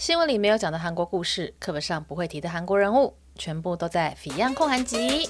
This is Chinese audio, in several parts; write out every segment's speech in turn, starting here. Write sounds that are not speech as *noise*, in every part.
新闻里没有讲的韩国故事，课本上不会提的韩国人物，全部都在《Fion 焢韩集》。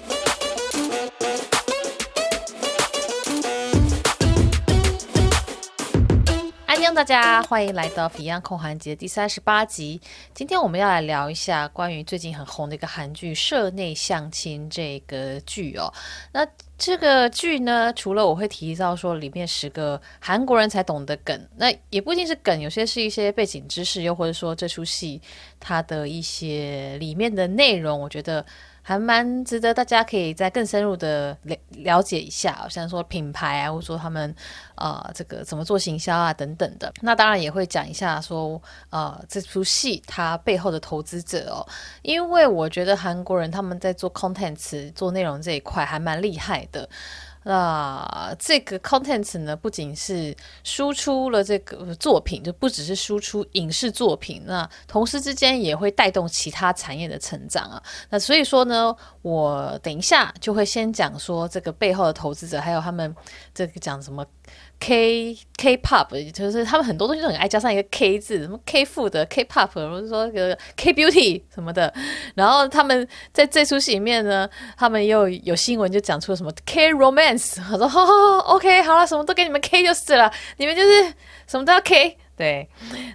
欢迎大家，欢迎来到《Fion 焢韩集》的第三十八集。今天我们要来聊一下关于最近很红的一个韩剧《社内相亲》这个剧哦。那这个剧呢，除了我会提到说里面十个韩国人才懂的梗，那也不一定是梗，有些是一些背景知识，又或者说这出戏它的一些里面的内容，我觉得。还蛮值得大家可以再更深入的了了解一下，像说品牌啊，或者说他们啊这个怎么做行销啊等等的。那当然也会讲一下说啊这出戏它背后的投资者哦，因为我觉得韩国人他们在做 content 做内容这一块还蛮厉害的。那这个 contents 呢，不仅是输出了这个作品，就不只是输出影视作品，那同时之间也会带动其他产业的成长啊。那所以说呢，我等一下就会先讲说这个背后的投资者，还有他们这个讲什么。K K pop 就是他们很多东西都很爱加上一个 K 字，什么 K 富的 K pop，或者说个 K beauty 什么的。然后他们在这出戏里面呢，他们又有新闻就讲出了什么 K romance，我说哈哈 *laughs* OK 好了，什么都给你们 K 就是了，你们就是什么都要 K。对，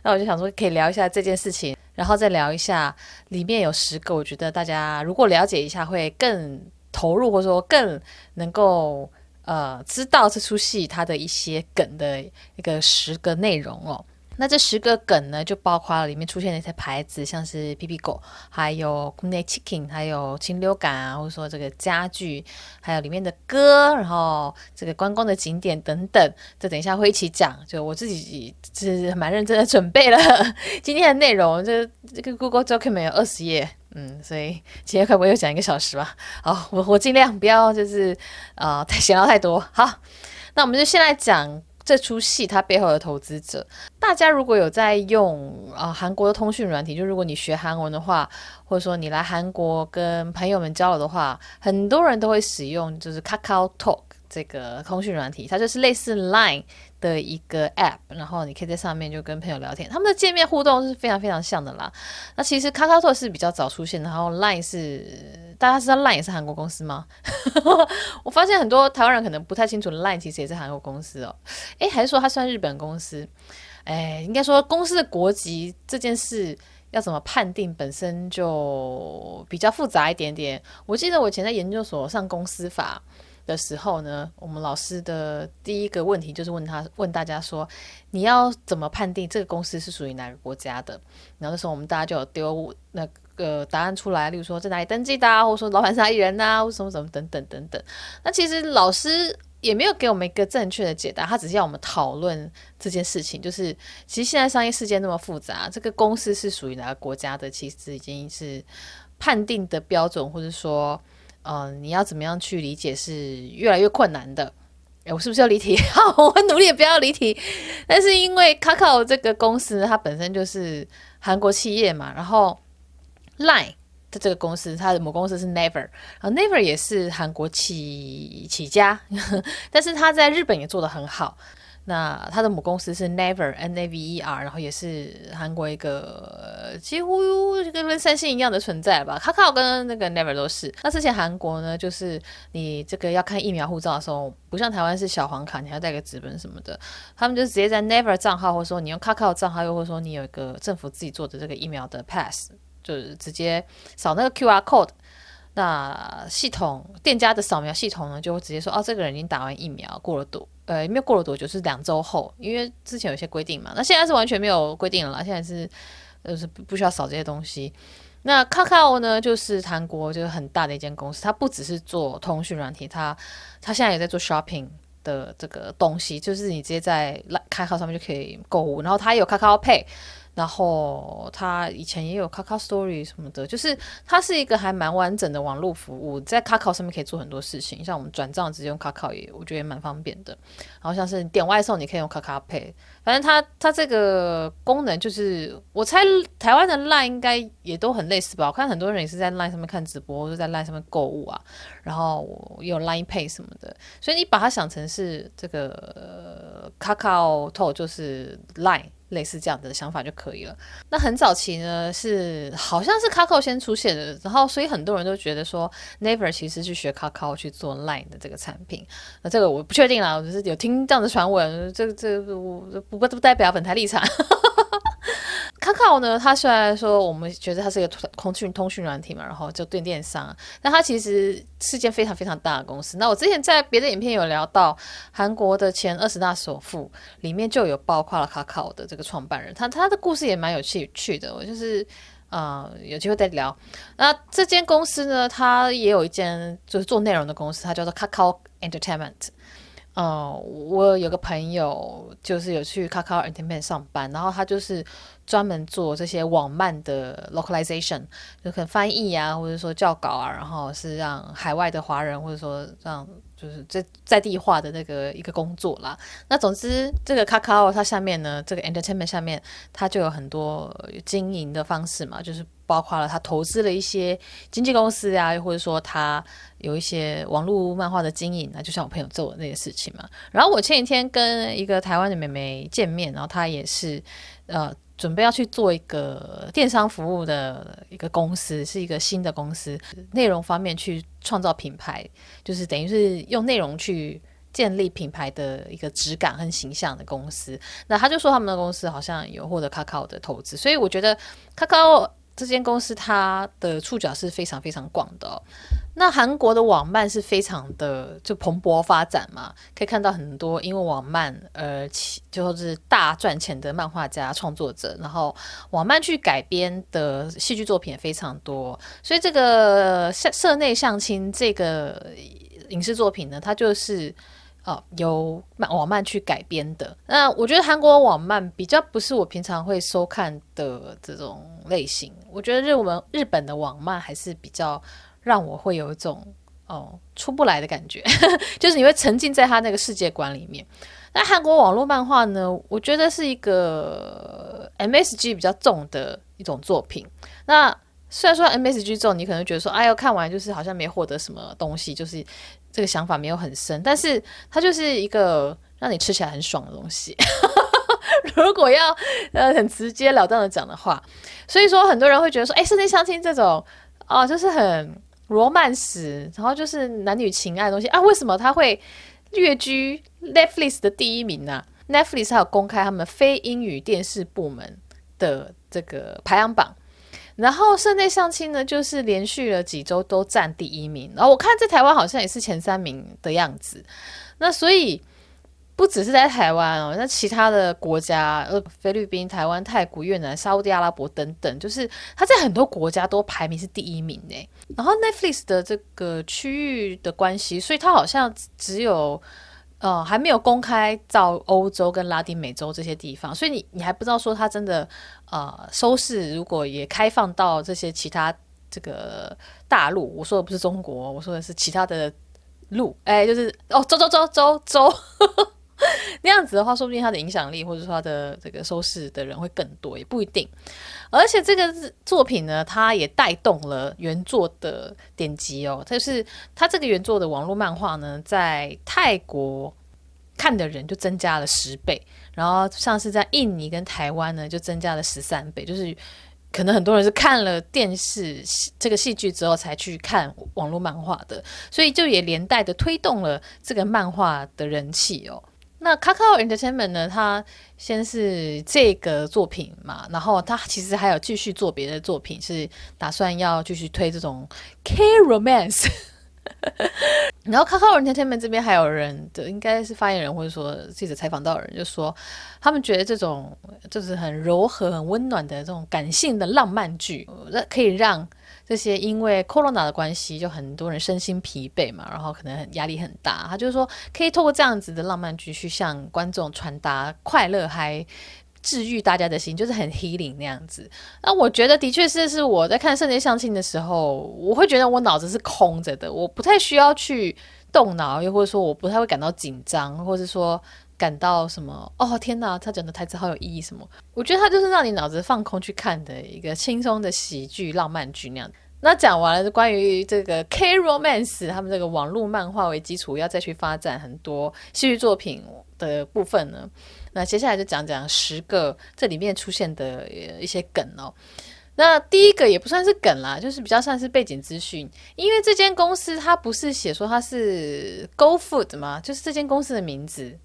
那我就想说可以聊一下这件事情，然后再聊一下里面有十个，我觉得大家如果了解一下会更投入，或者说更能够。呃，知道这出戏它的一些梗的一个十个内容哦。那这十个梗呢，就包括了里面出现的一些牌子，像是 Bibigo，还有 Kune Chicken，还有禽流感啊，或者说这个家具，还有里面的歌，然后这个观光的景点等等。这等一下会一起讲。就我自己是蛮认真的准备了今天的内容，这这个 Google Document 有二十页。嗯，所以今天可不可以又讲一个小时吧？好，我我尽量不要就是呃太闲聊太多。好，那我们就先来讲这出戏它背后的投资者。大家如果有在用啊、韩国的通讯软体，就如果你学韩文的话，或者说你来韩国跟朋友们交流的话，很多人都会使用就是 KakaoTalk 这个通讯软体，它就是类似 Line。的一个 app，然后你可以在上面就跟朋友聊天，他们的界面互动是非常非常像的啦。那其实 Kakao 是比较早出现的，然后 Line 是大家知道 Line 也是韩国公司吗？*laughs* 我发现很多台湾人可能不太清楚 Line 其实也是韩国公司哦。诶，还是说它算日本公司？诶，应该说公司的国籍这件事要怎么判定，本身就比较复杂一点点。我记得我以前在研究所上公司法。的时候呢，我们老师的第一个问题就是问他问大家说，你要怎么判定这个公司是属于哪个国家的？然后那时候我们大家就有丢那个答案出来，例如说在哪里登记的啊，或者说老板是哪里人啊，或什么什么等等等等。那其实老师也没有给我们一个正确的解答，他只是要我们讨论这件事情。就是其实现在商业世界那么复杂，这个公司是属于哪个国家的，其实已经是判定的标准，或者说。嗯、呃，你要怎么样去理解是越来越困难的。哎，我是不是要离题？*laughs* 好，我努力不要离题。但是因为 Kakao 这个公司，它本身就是韩国企业嘛，然后 Line 的这个公司，它的母公司是 Never，然后 Never 也是韩国起起家，*laughs* 但是它在日本也做得很好。那他的母公司是 Never N A V E R，然后也是韩国一个几乎跟三星一样的存在吧。Kakao 跟那个 Never 都是。那之前韩国呢，就是你这个要看疫苗护照的时候，不像台湾是小黄卡，你还要带个纸本什么的。他们就直接在 Never 账号，或者说你用 Kakao 账号，又或者说你有一个政府自己做的这个疫苗的 pass，就是直接扫那个 QR code。那系统店家的扫描系统呢，就会直接说哦，这个人已经打完疫苗，过了多呃，没有过了多久，是两周后，因为之前有些规定嘛。那现在是完全没有规定了，现在是呃是不不需要扫这些东西。那 Kakao 呢，就是韩国就是很大的一间公司，它不只是做通讯软体，它它现在也在做 shopping 的这个东西，就是你直接在 Kakao 上面就可以购物，然后它也有 Kakao Pay。然后它以前也有 Kakao Story 什么的，就是它是一个还蛮完整的网络服务，在 Kakao 上面可以做很多事情，像我们转账直接用 Kakao 也，我觉得也蛮方便的。然后像是点外送，你可以用 Kakao Pay，反正它它这个功能就是，我猜台湾的 Line 应该也都很类似吧？我看很多人也是在 Line 上面看直播，或者在 Line 上面购物啊，然后也有 Line Pay 什么的，所以你把它想成是这个 Kakao Talk 就是 Line。类似这样的想法就可以了。那很早期呢，是好像是 Kakao 先出现的，然后所以很多人都觉得说，Never 其实去学 Kakao 去做 Line 的这个产品。那这个我不确定啦，我只是有听这样的传闻，这个这个我不不不代表本台立场。Kakao 呢，它虽然说我们觉得它是一个通讯通讯软体嘛，然后就电电商，但它其实是件非常非常大的公司。那我之前在别的影片有聊到，韩国的前二十大首富里面就有包括了 Kakao 的这个创办人，他他的故事也蛮有趣趣的。我就是呃有机会再聊。那这间公司呢，它也有一间就是做内容的公司，它叫做 Kakao Entertainment。哦、我有个朋友就是有去 Kakao Entertainment 上班，然后他就是专门做这些网漫的 localization，就可能翻译啊，或者说教稿啊，然后是让海外的华人或者说让就是在在地化的那个一个工作啦。那总之，这个 Kakao 它下面呢，这个 Entertainment 下面它就有很多经营的方式嘛，就是。包括了他投资了一些经纪公司呀啊，或者说他有一些网络漫画的经营啊，就像我朋友做的那些事情嘛。然后我前几天跟一个台湾的妹妹见面，然后她也是呃准备要去做一个电商服务的一个公司，是一个新的公司，内容方面去创造品牌，就是等于是用内容去建立品牌的一个质感和形象的公司。那他就说他们的公司好像有获得卡卡奥的投资，所以我觉得卡卡奥。这间公司它的触角是非常非常广的哦。那韩国的网漫是非常的就蓬勃发展嘛，可以看到很多因为网漫而起就是大赚钱的漫画家创作者，然后网漫去改编的戏剧作品也非常多。所以这个社社内相亲这个影视作品呢，它就是。哦，由漫网漫去改编的。那我觉得韩国网漫比较不是我平常会收看的这种类型。我觉得日文日本的网漫还是比较让我会有一种哦出不来的感觉，*laughs* 就是你会沉浸在他那个世界观里面。那韩国网络漫画呢，我觉得是一个 MSG 比较重的一种作品。那虽然说 MSG 重，你可能觉得说，哎呦，看完就是好像没获得什么东西，就是。这个想法没有很深，但是它就是一个让你吃起来很爽的东西。*laughs* 如果要呃很直截了当的讲的话，所以说很多人会觉得说，哎，社内相亲这种哦、就是很罗曼史，然后就是男女情爱的东西啊，为什么它会跃居 Netflix 的第一名呢、？Netflix 还有公开他们非英语电视部门的这个排行榜。然后社内相亲呢，就是连续了几周都占第一名。然后我看在台湾好像也是前三名的样子。那所以不只是在台湾哦，那其他的国家，呃，菲律宾、台湾、泰国、越南、沙乌地阿拉伯等等，就是它在很多国家都排名是第一名呢。然后 Netflix 的这个区域的关系，所以它好像只有。呃，还没有公开到欧洲跟拉丁美洲这些地方，所以你你还不知道说它真的呃收视如果也开放到这些其他这个大陆，我说的不是中国，我说的是其他的路，哎，就是哦，走走走走走。*laughs* 那样子的话，说不定他的影响力，或者说他的这个收视的人会更多，也不一定。而且这个作品呢，它也带动了原作的点击哦。就是它这个原作的网络漫画呢，在泰国看的人就增加了十倍，然后像是在印尼跟台湾呢，就增加了十三倍。就是可能很多人是看了电视这个戏剧之后才去看网络漫画的，所以就也连带的推动了这个漫画的人气哦。那 Kakao Entertainment 呢？它先是这个作品嘛，然后它其实还有继续做别的作品，是打算要继续推这种 K romance。*laughs* 然后，Corona Team 这边还有人的，应该是发言人或者说记者采访到的人就说，他们觉得这种就是很柔和、很温暖的这种感性的浪漫剧，可以让。这些因为 Corona 的关系，就很多人身心疲惫嘛，然后可能很压力很大。他就是说，可以透过这样子的浪漫剧去向观众传达快乐，还治愈大家的心，就是很 healing 那样子。那我觉得的确是，是我在看圣洁相亲的时候，我会觉得我脑子是空着的，我不太需要去动脑，又或者说我不太会感到紧张，或者说。感到什么？哦天哪，他讲的台词好有意义什么？我觉得他就是让你脑子放空去看的一个轻松的喜剧浪漫剧那样。那讲完了关于这个 K Romance 他们这个网络漫画为基础要再去发展很多戏剧作品的部分呢？那接下来就讲讲十个这里面出现的一些梗哦。那第一个也不算是梗啦，就是比较算是背景资讯。因为这间公司它不是写说它是 Go Food 嘛，就是这间公司的名字。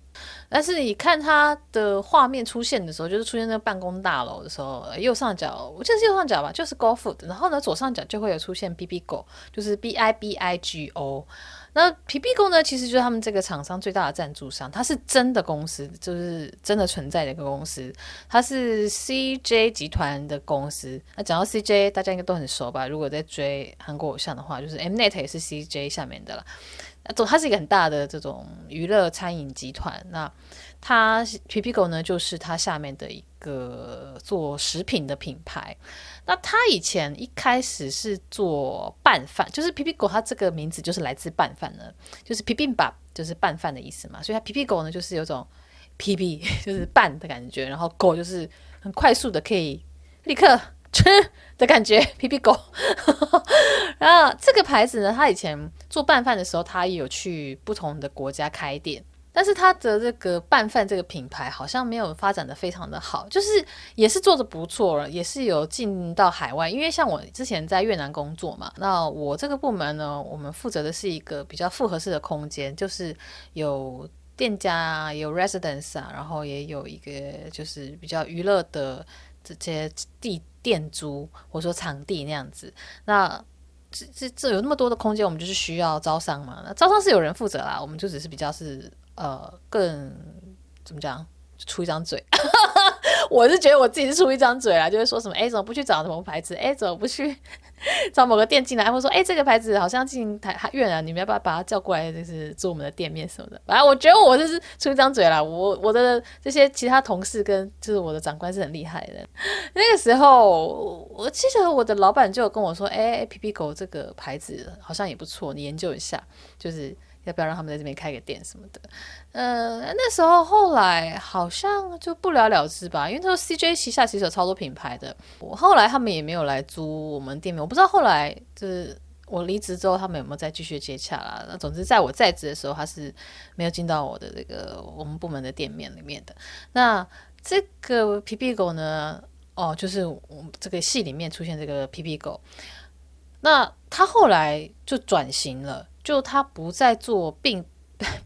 但是你看它的画面出现的时候，就是出现在办公大楼的时候，右上角我记得是右上角吧，就是 Go Food。然后呢，左上角就会有出现 Bibigo，就是 B I B I G O。那皮皮狗呢，其实就是他们这个厂商最大的赞助商，它是真的公司，就是真的存在的一个公司，它是 CJ 集团的公司。那讲到 CJ，大家应该都很熟吧？如果在追韩国偶像的话，就是 Mnet 也是 CJ 下面的了。总，它是一个很大的这种娱乐餐饮集团。那它皮皮狗呢，就是它下面的一个做食品的品牌。那它以前一开始是做拌饭，就是皮皮狗它这个名字就是来自拌饭的，就是 bibimbap 就是拌饭的意思嘛。所以它皮皮狗呢，就是有种皮皮 *laughs* 就是拌的感觉，然后狗就是很快速的可以立刻吃的感觉，*laughs* Bibigo。然后这个牌子呢，它以前做拌饭的时候，它也有去不同的国家开店。但是他的这个拌饭这个品牌好像没有发展的非常的好，就是也是做的不错了，也是有进到海外。因为像我之前在越南工作嘛，那我这个部门呢，我们负责的是一个比较复合式的空间，就是有店家啊，有 residence 啊，然后也有一个就是比较娱乐的这些地店租或者说场地那样子。那这这这有那么多的空间，我们就是需要招商嘛。那招商是有人负责啦，我们就只是比较是。呃，更怎么讲？出一张嘴，*laughs* 我是觉得我自己是出一张嘴啦，就是说什么，哎，怎么不去找什么牌子？哎，怎么不去 *laughs* 找某个店进来？或说，哎，这个牌子好像进台还越南，你们要不要把它叫过来，就是做我们的店面什么的？反正我觉得我就是出一张嘴啦。我我的这些其他同事跟就是我的长官是很厉害的。*laughs* 那个时候，我记得我的老板就有跟我说，哎皮皮狗这个牌子好像也不错，你研究一下，就是。要不要让他们在这边开个店什么的？呃，那时候后来好像就不了了之吧，因为那时候 CJ 旗下其实有超多品牌的。我后来他们也没有来租我们店面，我不知道后来就是我离职之后他们有没有再继续接洽啦。那总之在我在职的时候，他是没有进到我的这个我们部门的店面里面的。那这个皮皮狗呢？哦，就是我们这个戏里面出现这个皮皮狗那他后来就转型了。就他不再做饼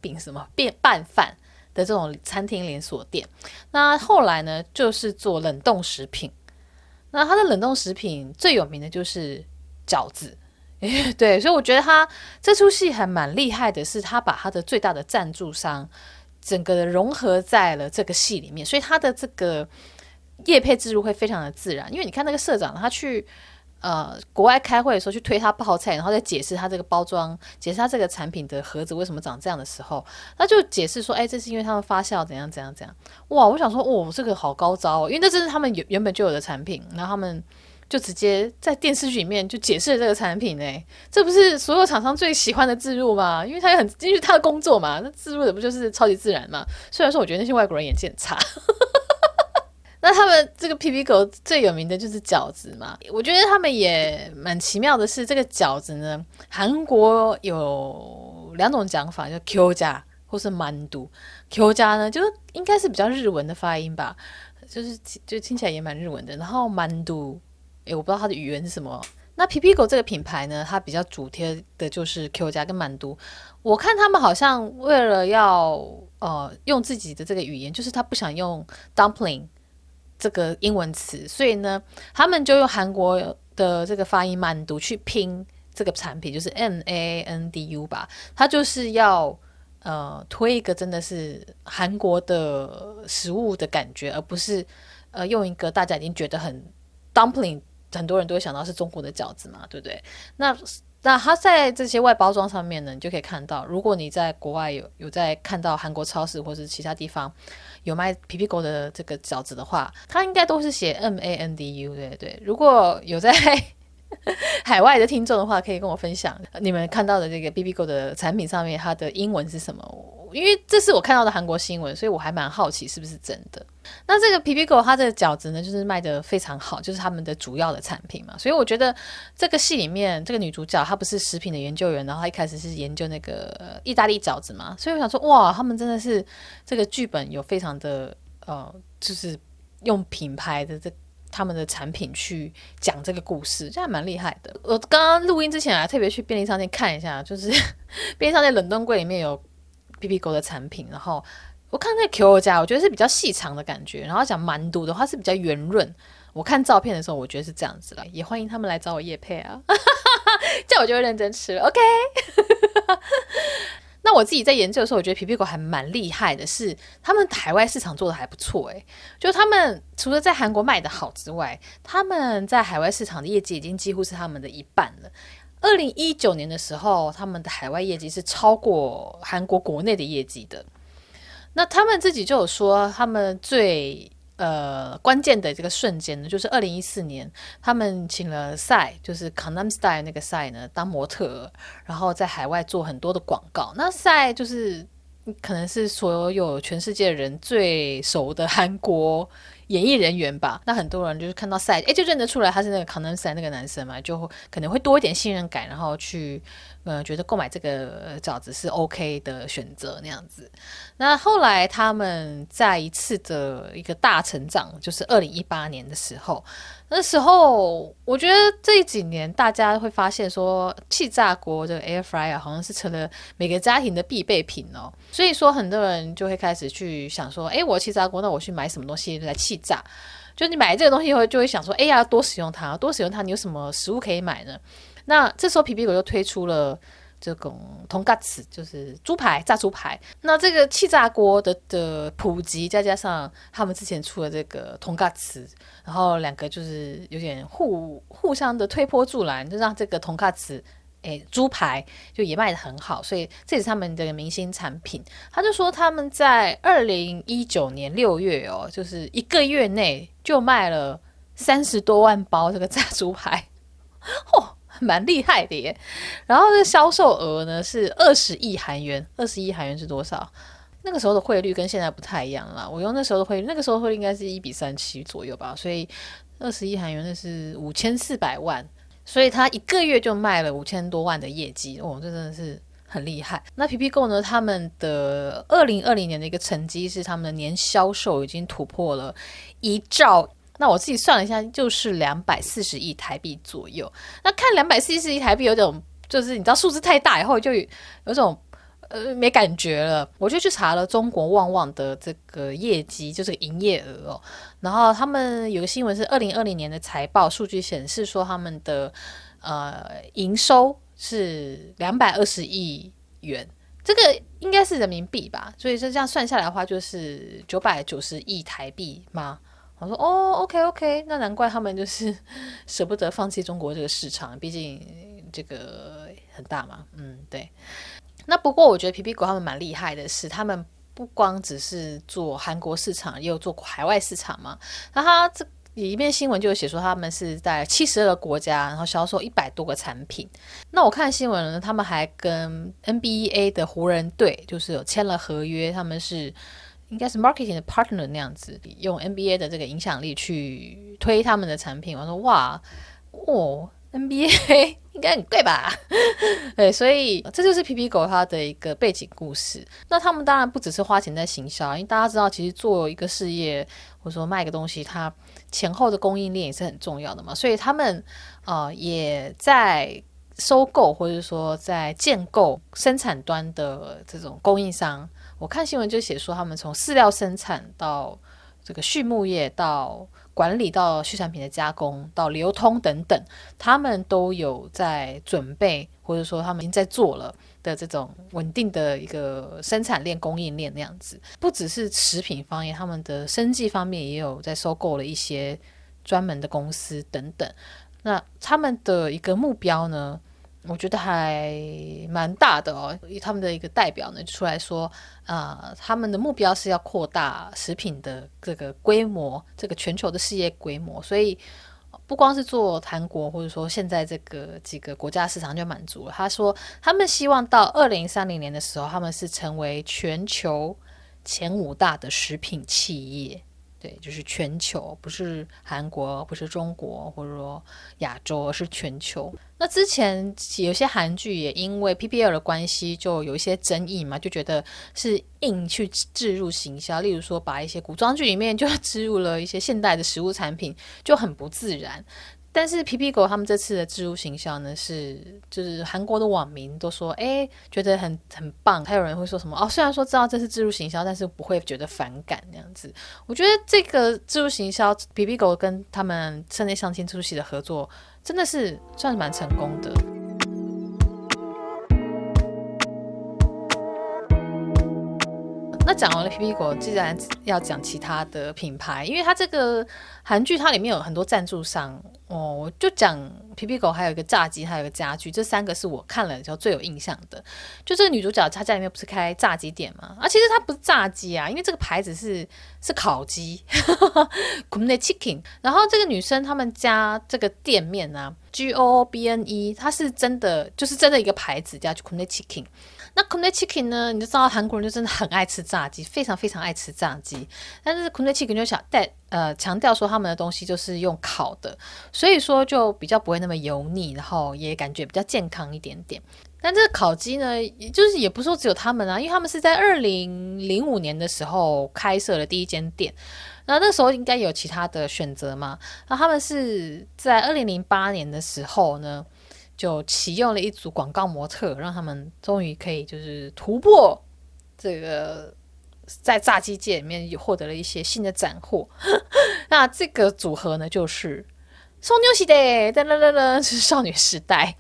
饼 *laughs* 什么便拌饭的这种餐厅连锁店，那后来呢，就是做冷冻食品。那他的冷冻食品最有名的就是饺子，*laughs* 对，所以我觉得他这出戏还蛮厉害的，是他把他的最大的赞助商整个的融合在了这个戏里面，所以他的这个业配置入会非常的自然。因为你看那个社长他去。呃，国外开会的时候去推他泡菜，然后再解释他这个包装，解释他这个产品的盒子为什么长这样的时候，他就解释说，哎，这是因为他们发酵怎样怎样怎样。哇，我想说，哦，这个好高招哦，因为那真是他们原原本就有的产品，然后他们就直接在电视剧里面就解释了这个产品，哎，这不是所有厂商最喜欢的自入吗？因为他也很，因为他的工作嘛，那自入的不就是超级自然嘛？虽然说我觉得那些外国人演技很差。那他们这个皮皮狗最有名的就是饺子嘛，我觉得他们也蛮奇妙的是，这个饺子呢，韩国有两种讲法，叫 Q 加或是 Mandu。Gyoza 呢，就应该是比较日文的发音吧，就是就听起来也蛮日文的。然后 Mandu，诶，我不知道它的语言是什么。那皮皮狗这个品牌呢，它比较主贴的就是 Q 加跟 Mandu。我看他们好像为了要呃用自己的这个语言，就是他不想用 dumpling。这个英文词，所以呢，他们就用韩国的这个发音慢读去拼这个产品，就是 M A N D U 吧。他就是要呃推一个真的是韩国的食物的感觉，而不是呃用一个大家已经觉得很 dumpling，很多人都会想到是中国的饺子嘛，对不对？那那它在这些外包装上面呢，你就可以看到，如果你在国外有有在看到韩国超市或是其他地方。有卖皮皮狗的这个饺子的话，它应该都是写 M A N D U，对对。如果有在 *laughs* 海外的听众的话，可以跟我分享你们看到的这个 B B 狗的产品上面它的英文是什么？因为这是我看到的韩国新闻，所以我还蛮好奇是不是真的。那这个 Bibigo 它的饺子呢，就是卖得非常好，就是他们的主要的产品嘛。所以我觉得这个戏里面这个女主角她不是食品的研究员，然后她一开始是研究那个意大利饺子嘛。所以我想说，哇，他们真的是这个剧本有非常的呃，就是用品牌的这他们的产品去讲这个故事，这还蛮厉害的。我刚刚录音之前还特别去便利商店看一下，就是 *laughs* 便利商店冷冻柜里面有皮皮狗的产品，然后我看那 Q 加，我觉得是比较细长的感觉，然后讲蛮多的话是比较圆润。我看照片的时候，我觉得是这样子了，也欢迎他们来找我夜配啊，*laughs* 这样我就会认真吃了。OK，*laughs* 那我自己在研究的时候，我觉得皮皮狗还蛮厉害的是，他们海外市场做的还不错诶，就他们除了在韩国卖的好之外，他们在海外市场的业绩已经几乎是他们的一半了。二零一九年的时候，他们的海外业绩是超过韩国国内的业绩的。那他们自己就有说，他们最呃，关键的这个瞬间呢，就是二零一四年，他们请了赛就是 Gangnam Style 那个赛呢当模特，然后在海外做很多的广告。那赛就是可能是所有全世界人最熟的韩国演艺人员吧。那很多人就是看到赛哎，就认得出来他是那个 Gangnam Style 那个男生嘛，就可能会多一点信任感，然后去。呃，觉得购买这个饺子是 OK 的选择那样子。那后来他们再一次的一个大成长，就是二零一八年的时候。那时候我觉得这几年大家会发现说，气炸锅这个 Air Fryer 好像是成了每个家庭的必备品哦。所以说很多人就会开始去想说，哎，我气炸锅，那我去买什么东西来气气炸。就你买这个东西以后，就会想说，哎呀，多使用它，多使用它，你有什么食物可以买呢？那这时候皮皮狗就推出了这种铜嘎子，就是猪排炸猪排。那这个气炸锅的的普及，再加上他们之前出了这个铜嘎子，然后两个就是有点互互相的推波助澜，就让这个铜嘎子 스， 哎，猪排就也卖得很好。所以这也是他们的明星产品。他就说他们在二零一九年六月哦，就是一个月内就卖了三十多万包这个炸猪排，嚯！蛮厉害的耶，然后这销售额呢是二十亿韩元，二十亿韩元是多少？那个时候的汇率跟现在不太一样了。我用那时候的汇率，那个时候汇率应该是一比三七左右吧，所以二十亿韩元那是五千四百万，所以他一个月就卖了五千多万的业绩，哦，这真的是很厉害。那 Pipico 呢，他们的二零二零年的一个成绩是他们的年销售已经突破了一兆。那我自己算了一下，就是两百四十亿台币左右。那看两百四十亿台币，有种就是你知道数字太大以后，就有种呃没感觉了。我就去查了中国旺旺的这个业绩，就是营业额哦。然后他们有个新闻是二零二零年的财报数据显示说，他们的呃营收是两百二十亿元，这个应该是人民币吧？所以说这样算下来的话，就是九百九十亿台币吗？我说哦，OK OK，那难怪他们就是舍不得放弃中国这个市场，毕竟这个很大嘛。嗯，对。那不过我觉得 Pipico 他们蛮厉害的是，他们不光只是做韩国市场，也有做海外市场嘛。那他这里面新闻就有写说，他们是在七十二个国家，然后销售一百多个产品。那我看新闻呢，他们还跟 NBA 的湖人队就是有签了合约，他们是。应该是 marketing 的 partner 那样子，用 NBA 的这个影响力去推他们的产品。我说哇，哦，NBA *laughs* 应该很贵吧？*laughs* 对，所以这就是皮皮狗它的一个背景故事。那他们当然不只是花钱在行销，因为大家知道，其实做一个事业或者说卖个东西，它前后的供应链也是很重要的嘛。所以他们呃也在收购或者说在建构生产端的这种供应商。我看新闻就写说，他们从饲料生产到这个畜牧业，到管理，到畜产品的加工，到流通等等，他们都有在准备，或者说他们已经在做了的这种稳定的一个生产链、供应链那样子。不只是食品方面，他们的生计方面也有在收购了一些专门的公司等等。那他们的一个目标呢？我觉得还蛮大的哦，他们的一个代表呢出来说，啊、他们的目标是要扩大食品的这个规模，这个全球的事业规模，所以不光是做韩国，或者说现在这个几个国家市场就满足了。他说，他们希望到二零三零年的时候，他们是成为全球前五大的食品企业。对，就是全球，不是韩国，不是中国，或者说亚洲，而是全球。那之前有些韩剧也因为 PPL 的关系，就有一些争议嘛，就觉得是硬去置入行销，例如说把一些古装剧里面就 *laughs* 置入了一些现代的食物产品，就很不自然。但是皮皮狗他们这次的自入行销呢，是就是韩国的网民都说，哎，觉得很很棒。还有人会说什么哦，虽然说知道这是自入行销，但是不会觉得反感那样子。我觉得这个自入行销，皮皮狗跟他们社内相亲这出戏的合作，真的是算是蛮成功的。讲完了皮皮狗，既然要讲其他的品牌，因为它这个韩剧它里面有很多赞助商。哦，我就讲皮皮狗，还有一个炸鸡，还有一个家具，这三个是我看了之后最有印象的。就这个女主角，她家里面不是开炸鸡店吗？啊，其实它不是炸鸡啊，因为这个牌子是是烤鸡，*laughs* Gubne Chicken。然后这个女生他们家这个店面呢、啊、，G O B N E，它是真的，就是真的一个牌子叫 Gubne Chicken。那 Gubne Chicken 呢，你就知道韩国人就真的很爱吃炸鸡，非常非常爱吃炸鸡。但是 Gubne Chicken 就想带。呃，强调说他们的东西就是用烤的，所以说就比较不会那么油腻，然后也感觉比较健康一点点。但这个烤鸡呢，就是也不是说只有他们啊，因为他们是在二零零五年的时候开设了第一间店，那那时候应该有其他的选择嘛。那他们是在二零零八年的时候呢，就启用了一组广告模特，让他们终于可以就是突破这个。在炸鸡界里面也获得了一些新的斩获，*laughs* 那这个组合呢，就是送牛喜的噔噔噔噔，是少女时代。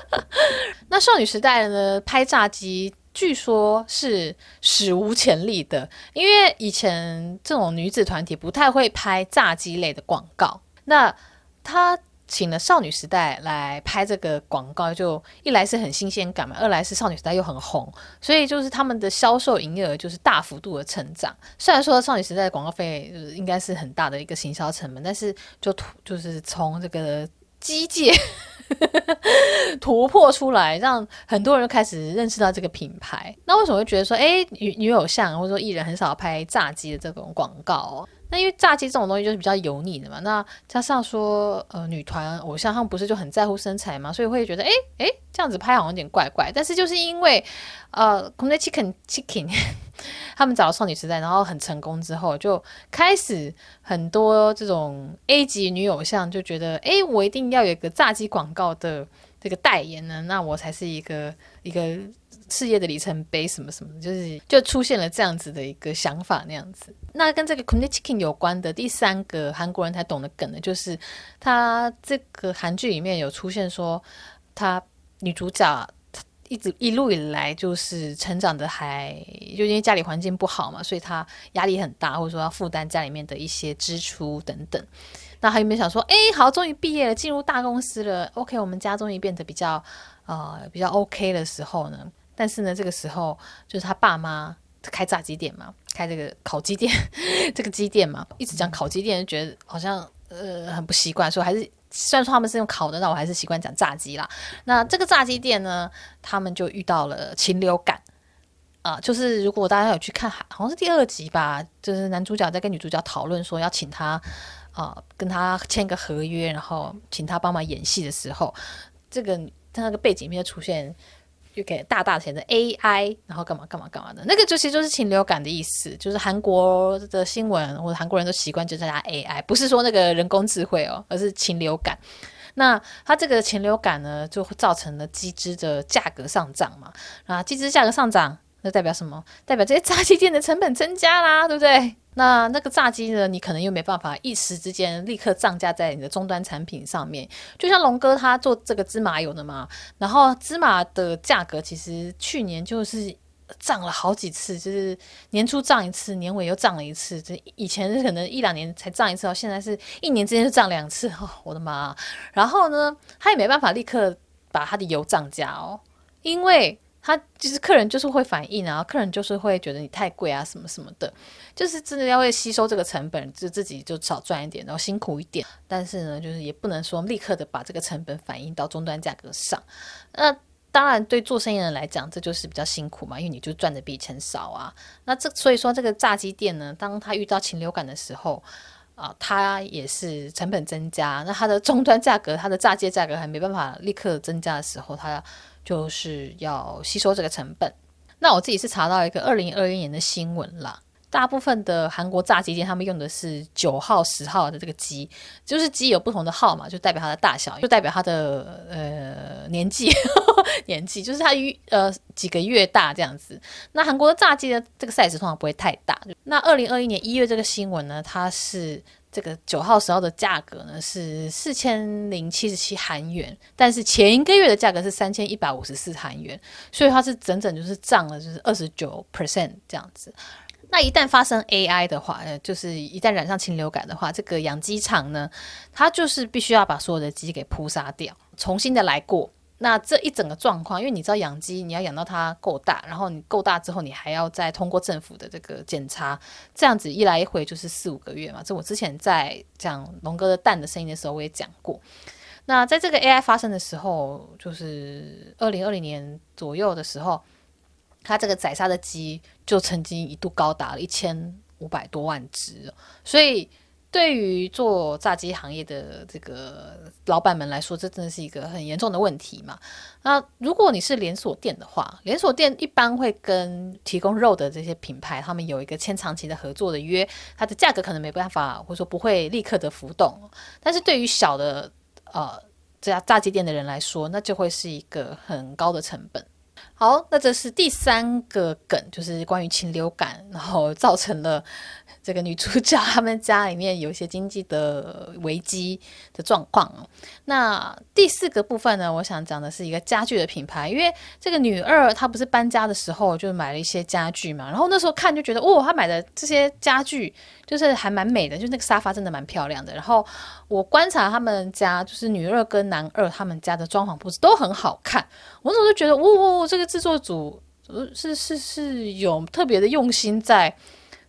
*laughs* 那少女时代呢，拍炸鸡，据说是史无前例的，因为以前这种女子团体不太会拍炸鸡类的广告。那他。请了少女时代来拍这个广告，就一来是很新鲜感嘛，二来是少女时代又很红，所以就是他们的销售营业额就是大幅度的成长。虽然说少女时代的广告费应该是很大的一个行销成本，但是就突就是从这个机界 *laughs* 突破出来，让很多人开始认识到这个品牌。那为什么会觉得说，哎，女女偶像或者说艺人很少拍炸鸡的这种广告哦？那因为炸鸡这种东西就是比较油腻的嘛，那加上说呃女团偶像他们不是就很在乎身材嘛，所以会觉得哎哎这样子拍好像有点怪怪。但是就是因为呃 Gubne Chicken *laughs* Chicken 他们找了少女时代，然后很成功之后，就开始很多这种 A 级女偶像就觉得哎我一定要有一个炸鸡广告的这个代言呢，那我才是一个一个。事业的里程碑什么什么，就是就出现了这样子的一个想法那样子。那跟这个 Gubne Chicken 有关的第三个韩国人才懂的梗呢，就是他这个韩剧里面有出现说，他女主角一直一路以来就是成长的还就因为家里环境不好嘛，所以她压力很大，或者说要负担家里面的一些支出等等。那还有没有想说，哎，好，终于毕业了，进入大公司了，OK，我们家终于变得比较呃比较 OK 的时候呢？但是呢，这个时候就是他爸妈开炸鸡店嘛，开这个烤鸡店，*laughs* 这个鸡店嘛，一直讲烤鸡店，就觉得好像呃很不习惯，所以还是虽然说他们是用烤的，但我还是习惯讲炸鸡啦。那这个炸鸡店呢，他们就遇到了禽流感啊、就是如果大家有去看，好像是第二集吧，就是男主角在跟女主角讨论说要请他啊、跟他签个合约，然后请他帮忙演戏的时候，这个他那个背景里面出现。就给大大写的 AI，然后干嘛干嘛干嘛的，那个就其实就是禽流感的意思，就是韩国的新闻或者韩国人都习惯就叫它 AI，不是说那个人工智慧哦，而是禽流感。那它这个禽流感呢，就会造成了鸡只的价格上涨嘛，啊，鸡只价格上涨，那代表什么？代表这些炸鸡店的成本增加啦，对不对？那那个炸鸡呢，你可能又没办法一时之间立刻涨价在你的终端产品上面。就像龙哥他做这个芝麻油的嘛，然后芝麻的价格其实去年就是涨了好几次，就是年初涨一次，年尾又涨了一次。这以前是可能一两年才涨一次，现在是一年之间就涨两次。*laughs* 哦，我的妈！然后呢，他也没办法立刻把他的油涨价哦，因为。他其实客人就是会反应，啊客人就是会觉得你太贵啊，什么什么的，就是真的要会吸收这个成本，就自己就少赚一点，然后辛苦一点。但是呢，就是也不能说立刻的把这个成本反映到终端价格上。那当然对做生意人来讲，这就是比较辛苦嘛，因为你就赚的比以前少啊。那这所以说这个炸鸡店呢，当他遇到禽流感的时候啊，它也是成本增加，那它的终端价格，它的炸鸡价格还没办法立刻增加的时候，它就是要吸收这个成本。那我自己是查到一个二零二一年的新闻啦。大部分的韩国炸鸡店，他们用的是九号、十号的这个鸡，就是鸡有不同的号嘛，就代表它的大小，就代表它的呃年纪，*laughs* 年纪就是它呃几个月大这样子。那韩国的炸鸡的这个 size 通常不会太大。那二零二一年一月这个新闻呢，它是这个九号、十号的价格呢是四千零七十七韩元，但是前一个月的价格是三千一百五十四韩元，所以它是整整就是涨了就是二十九 percent 这样子。那一旦发生 AI 的话，呃，就是一旦染上禽流感的话，这个养鸡场呢，它就是必须要把所有的鸡给扑杀掉，重新的来过。那这一整个状况，因为你知道养鸡，你要养到它够大，然后你够大之后，你还要再通过政府的这个检查，这样子一来一回就是四五个月嘛。这我之前在讲龙哥的蛋的声音的时候，我也讲过。那在这个 AI 发生的时候，就是二零二零年左右的时候。它这个宰杀的鸡就曾经一度高达了一千五百多万只，所以对于做炸鸡行业的这个老板们来说，这真的是一个很严重的问题嘛。那如果你是连锁店的话，连锁店一般会跟提供肉的这些品牌，他们有一个签长期的合作的约，它的价格可能没办法，或者说不会立刻的浮动。但是对于小的呃这家炸鸡店的人来说，那就会是一个很高的成本。好，那这是第三个梗，就是关于禽流感，然后造成了这个女主角他们家里面有一些经济的危机的状况。那第四个部分呢，我想讲的是一个家具的品牌，因为这个女二她不是搬家的时候就买了一些家具嘛，然后那时候看就觉得，哦，她买的这些家具就是还蛮美的，就那个沙发真的蛮漂亮的。然后我观察他们家，就是女二跟男二他们家的装潢布置都很好看，我那时候就觉得，哦，哦，这个。制作组是是是有特别的用心在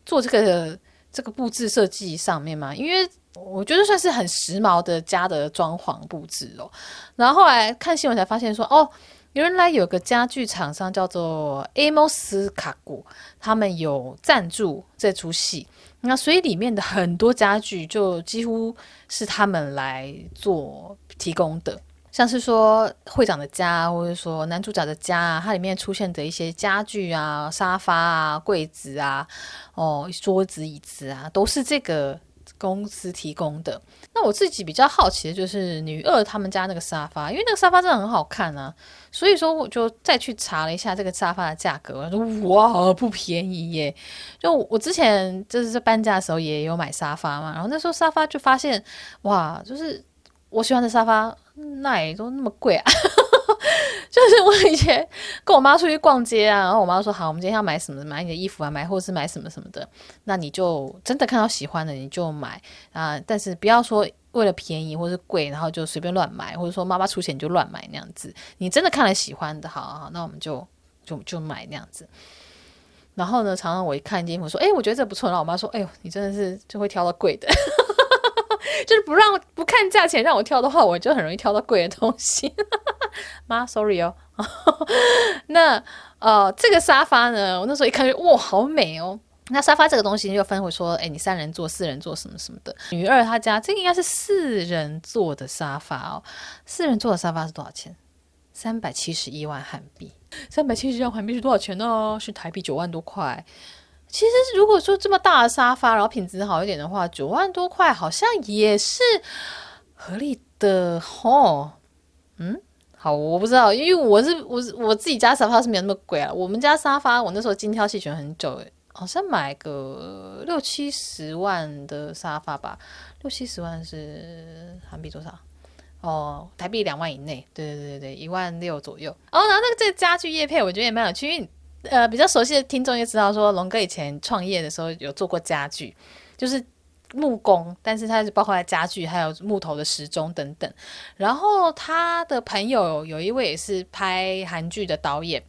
做这个这个布置设计上面嘛？因为我觉得算是很时髦的家的装潢布置哦。然后后来看新闻才发现说，哦，原来有个家具厂商叫做 Amos 卡古，他们有赞助这出戏，那所以里面的很多家具就几乎是他们来做提供的。像是说会长的家，或者说男主角的家啊，它里面出现的一些家具啊、沙发啊、柜子啊、哦桌子、椅子啊，都是这个公司提供的。那我自己比较好奇的就是女二他们家那个沙发，因为那个沙发真的很好看啊，所以说我就再去查了一下这个沙发的价格，我说哇，不便宜耶！就我之前就是在搬家的时候也有买沙发嘛，然后那时候沙发就发现哇，就是我喜欢的沙发。那也都那么贵啊！*laughs* 就是我以前跟我妈出去逛街啊，然后我妈说：“好，我们今天要买什么？买你的衣服啊，买或是买什么什么的。”那你就真的看到喜欢的你就买啊，但是不要说为了便宜或是贵，然后就随便乱买，或者说妈妈出钱就乱买那样子。你真的看了喜欢的，好好好，那我们就就就买那样子。然后呢，常常我一看衣服说：“哎，我觉得这不错。”然后我妈说：“哎呦，你真的是就会挑到贵的。”就是不让不看价钱让我挑的话，我就很容易挑到贵的东西。*laughs* 妈，sorry 哦。*laughs* 那呃，这个沙发呢，我那时候一看就哇，好美哦。那沙发这个东西就分为说，哎，你三人坐、四人坐什么什么的。女二她家这个应该是四人坐的沙发哦。四人坐的沙发是多少钱？三百七十一万韩币。三百七十一万韩币是多少钱呢？是台币九万多块。其实，如果说这么大的沙发，然后品质好一点的话，九万多块好像也是合理的吼。嗯，好，我不知道，因为我是我我自己家沙发是没有那么贵啊。我们家沙发我那时候精挑细选很久，好像买个六七十万的沙发吧。六七十万是韩币多少？哦，台币两万以内。对对对对对，一万六左右。哦，然后那个这个家具叶配，我觉得也蛮有趣，因为。呃，比较熟悉的听众也知道，说龙哥以前创业的时候有做过家具，就是木工，但是他是包括家具，还有木头的时钟等等。然后他的朋友有一位也是拍韩剧的导演，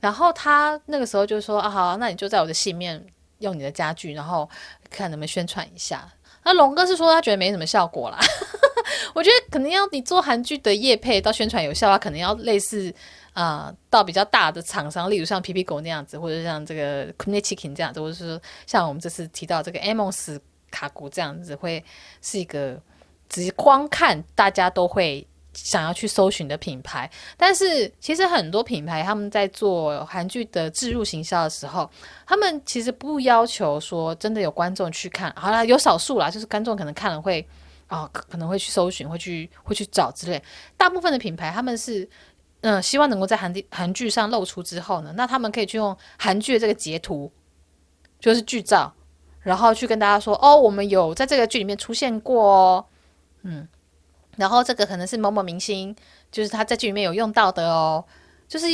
然后他那个时候就说啊，好，那你就在我的戏面用你的家具，然后看能不能宣传一下。那龙哥是说他觉得没什么效果啦。*laughs* 我觉得可能要你做韩剧的业配到宣传有效啊，可能要类似啊、到比较大的厂商，例如像皮皮狗那样子，或者像这个 Kune Chicken 这样子，或者是说像我们这次提到这个 Amos 卡古这样子，会是一个只光看大家都会想要去搜寻的品牌。但是其实很多品牌他们在做韩剧的置入行销的时候，他们其实不要求说真的有观众去看，好啦，有少数啦，就是观众可能看了会啊、可能会去搜寻，会去会去找之类。大部分的品牌他们是。嗯，希望能够在韩韩剧上露出之后呢，那他们可以去用韩剧的这个截图，就是剧照，然后去跟大家说，哦，我们有在这个剧里面出现过哦，嗯，然后这个可能是某某明星，就是他在剧里面有用到的哦，就是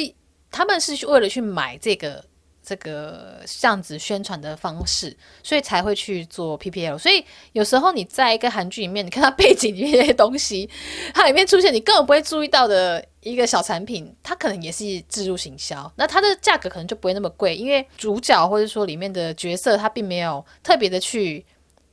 他们是为了去买这个。这个这样子宣传的方式，所以才会去做 PPL。所以有时候你在一个韩剧里面，你看它背景里面那些东西，它里面出现你根本不会注意到的一个小产品，它可能也是自入行销。那它的价格可能就不会那么贵，因为主角或者说里面的角色，它并没有特别的去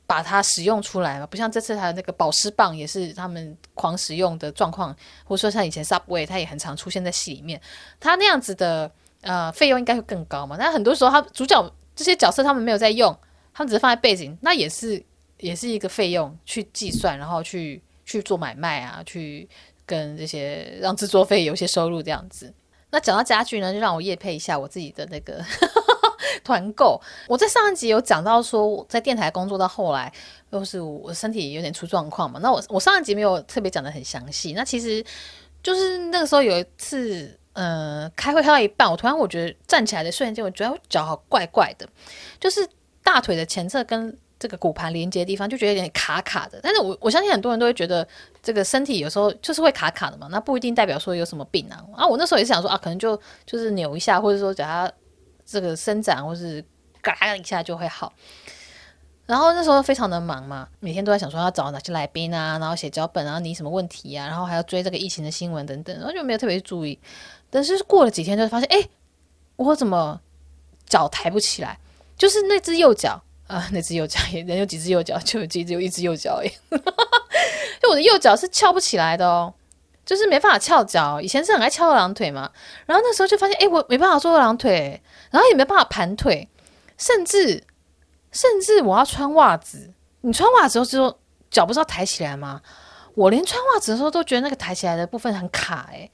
把它使用出来嘛。不像这次它的那个保湿棒也是他们狂使用的状况，或者说像以前 Subway，它也很常出现在戏里面。它那样子的。呃，费用应该会更高嘛？但很多时候，他主角这些角色他们没有在用，他们只是放在背景，那也是也是一个费用去计算，然后去去做买卖啊，去跟这些让制作费有些收入这样子。那讲到家具呢，就让我夜配一下我自己的那个 *laughs* 团购。我在上一集有讲到说，在电台工作到后来，又是我身体有点出状况嘛。那我我上一集没有特别讲得很详细。那其实就是那个时候有一次。呃，开会开到一半，我突然我觉得站起来的瞬间，我觉得我脚好怪怪的，就是大腿的前侧跟这个骨盘连接的地方就觉得有点卡卡的。但是我我相信很多人都会觉得这个身体有时候就是会卡卡的嘛，那不一定代表说有什么病啊。啊，我那时候也是想说啊，可能就就是扭一下，或者说叫它这个伸展，或是嘎一下就会好。然后那时候非常的忙嘛，每天都在想说要找哪些来宾啊，然后写脚本啊，你什么问题啊，然后还要追这个疫情的新闻等等，然后就没有特别注意。但是过了几天，就发现，哎，我怎么脚抬不起来？就是那只右脚啊、那只右脚也，人有几只右脚？*laughs* 就有几只有一只右脚哎，*laughs* 就我的右脚是翘不起来的哦，就是没办法翘脚。以前是很爱翘二郎腿嘛，然后那时候就发现，哎，我没办法做二郎腿，然后也没办法盘腿，甚至。甚至我要穿袜子，你穿袜子的时候脚不是要抬起来吗？我连穿袜子的时候都觉得那个抬起来的部分很卡，欸，诶，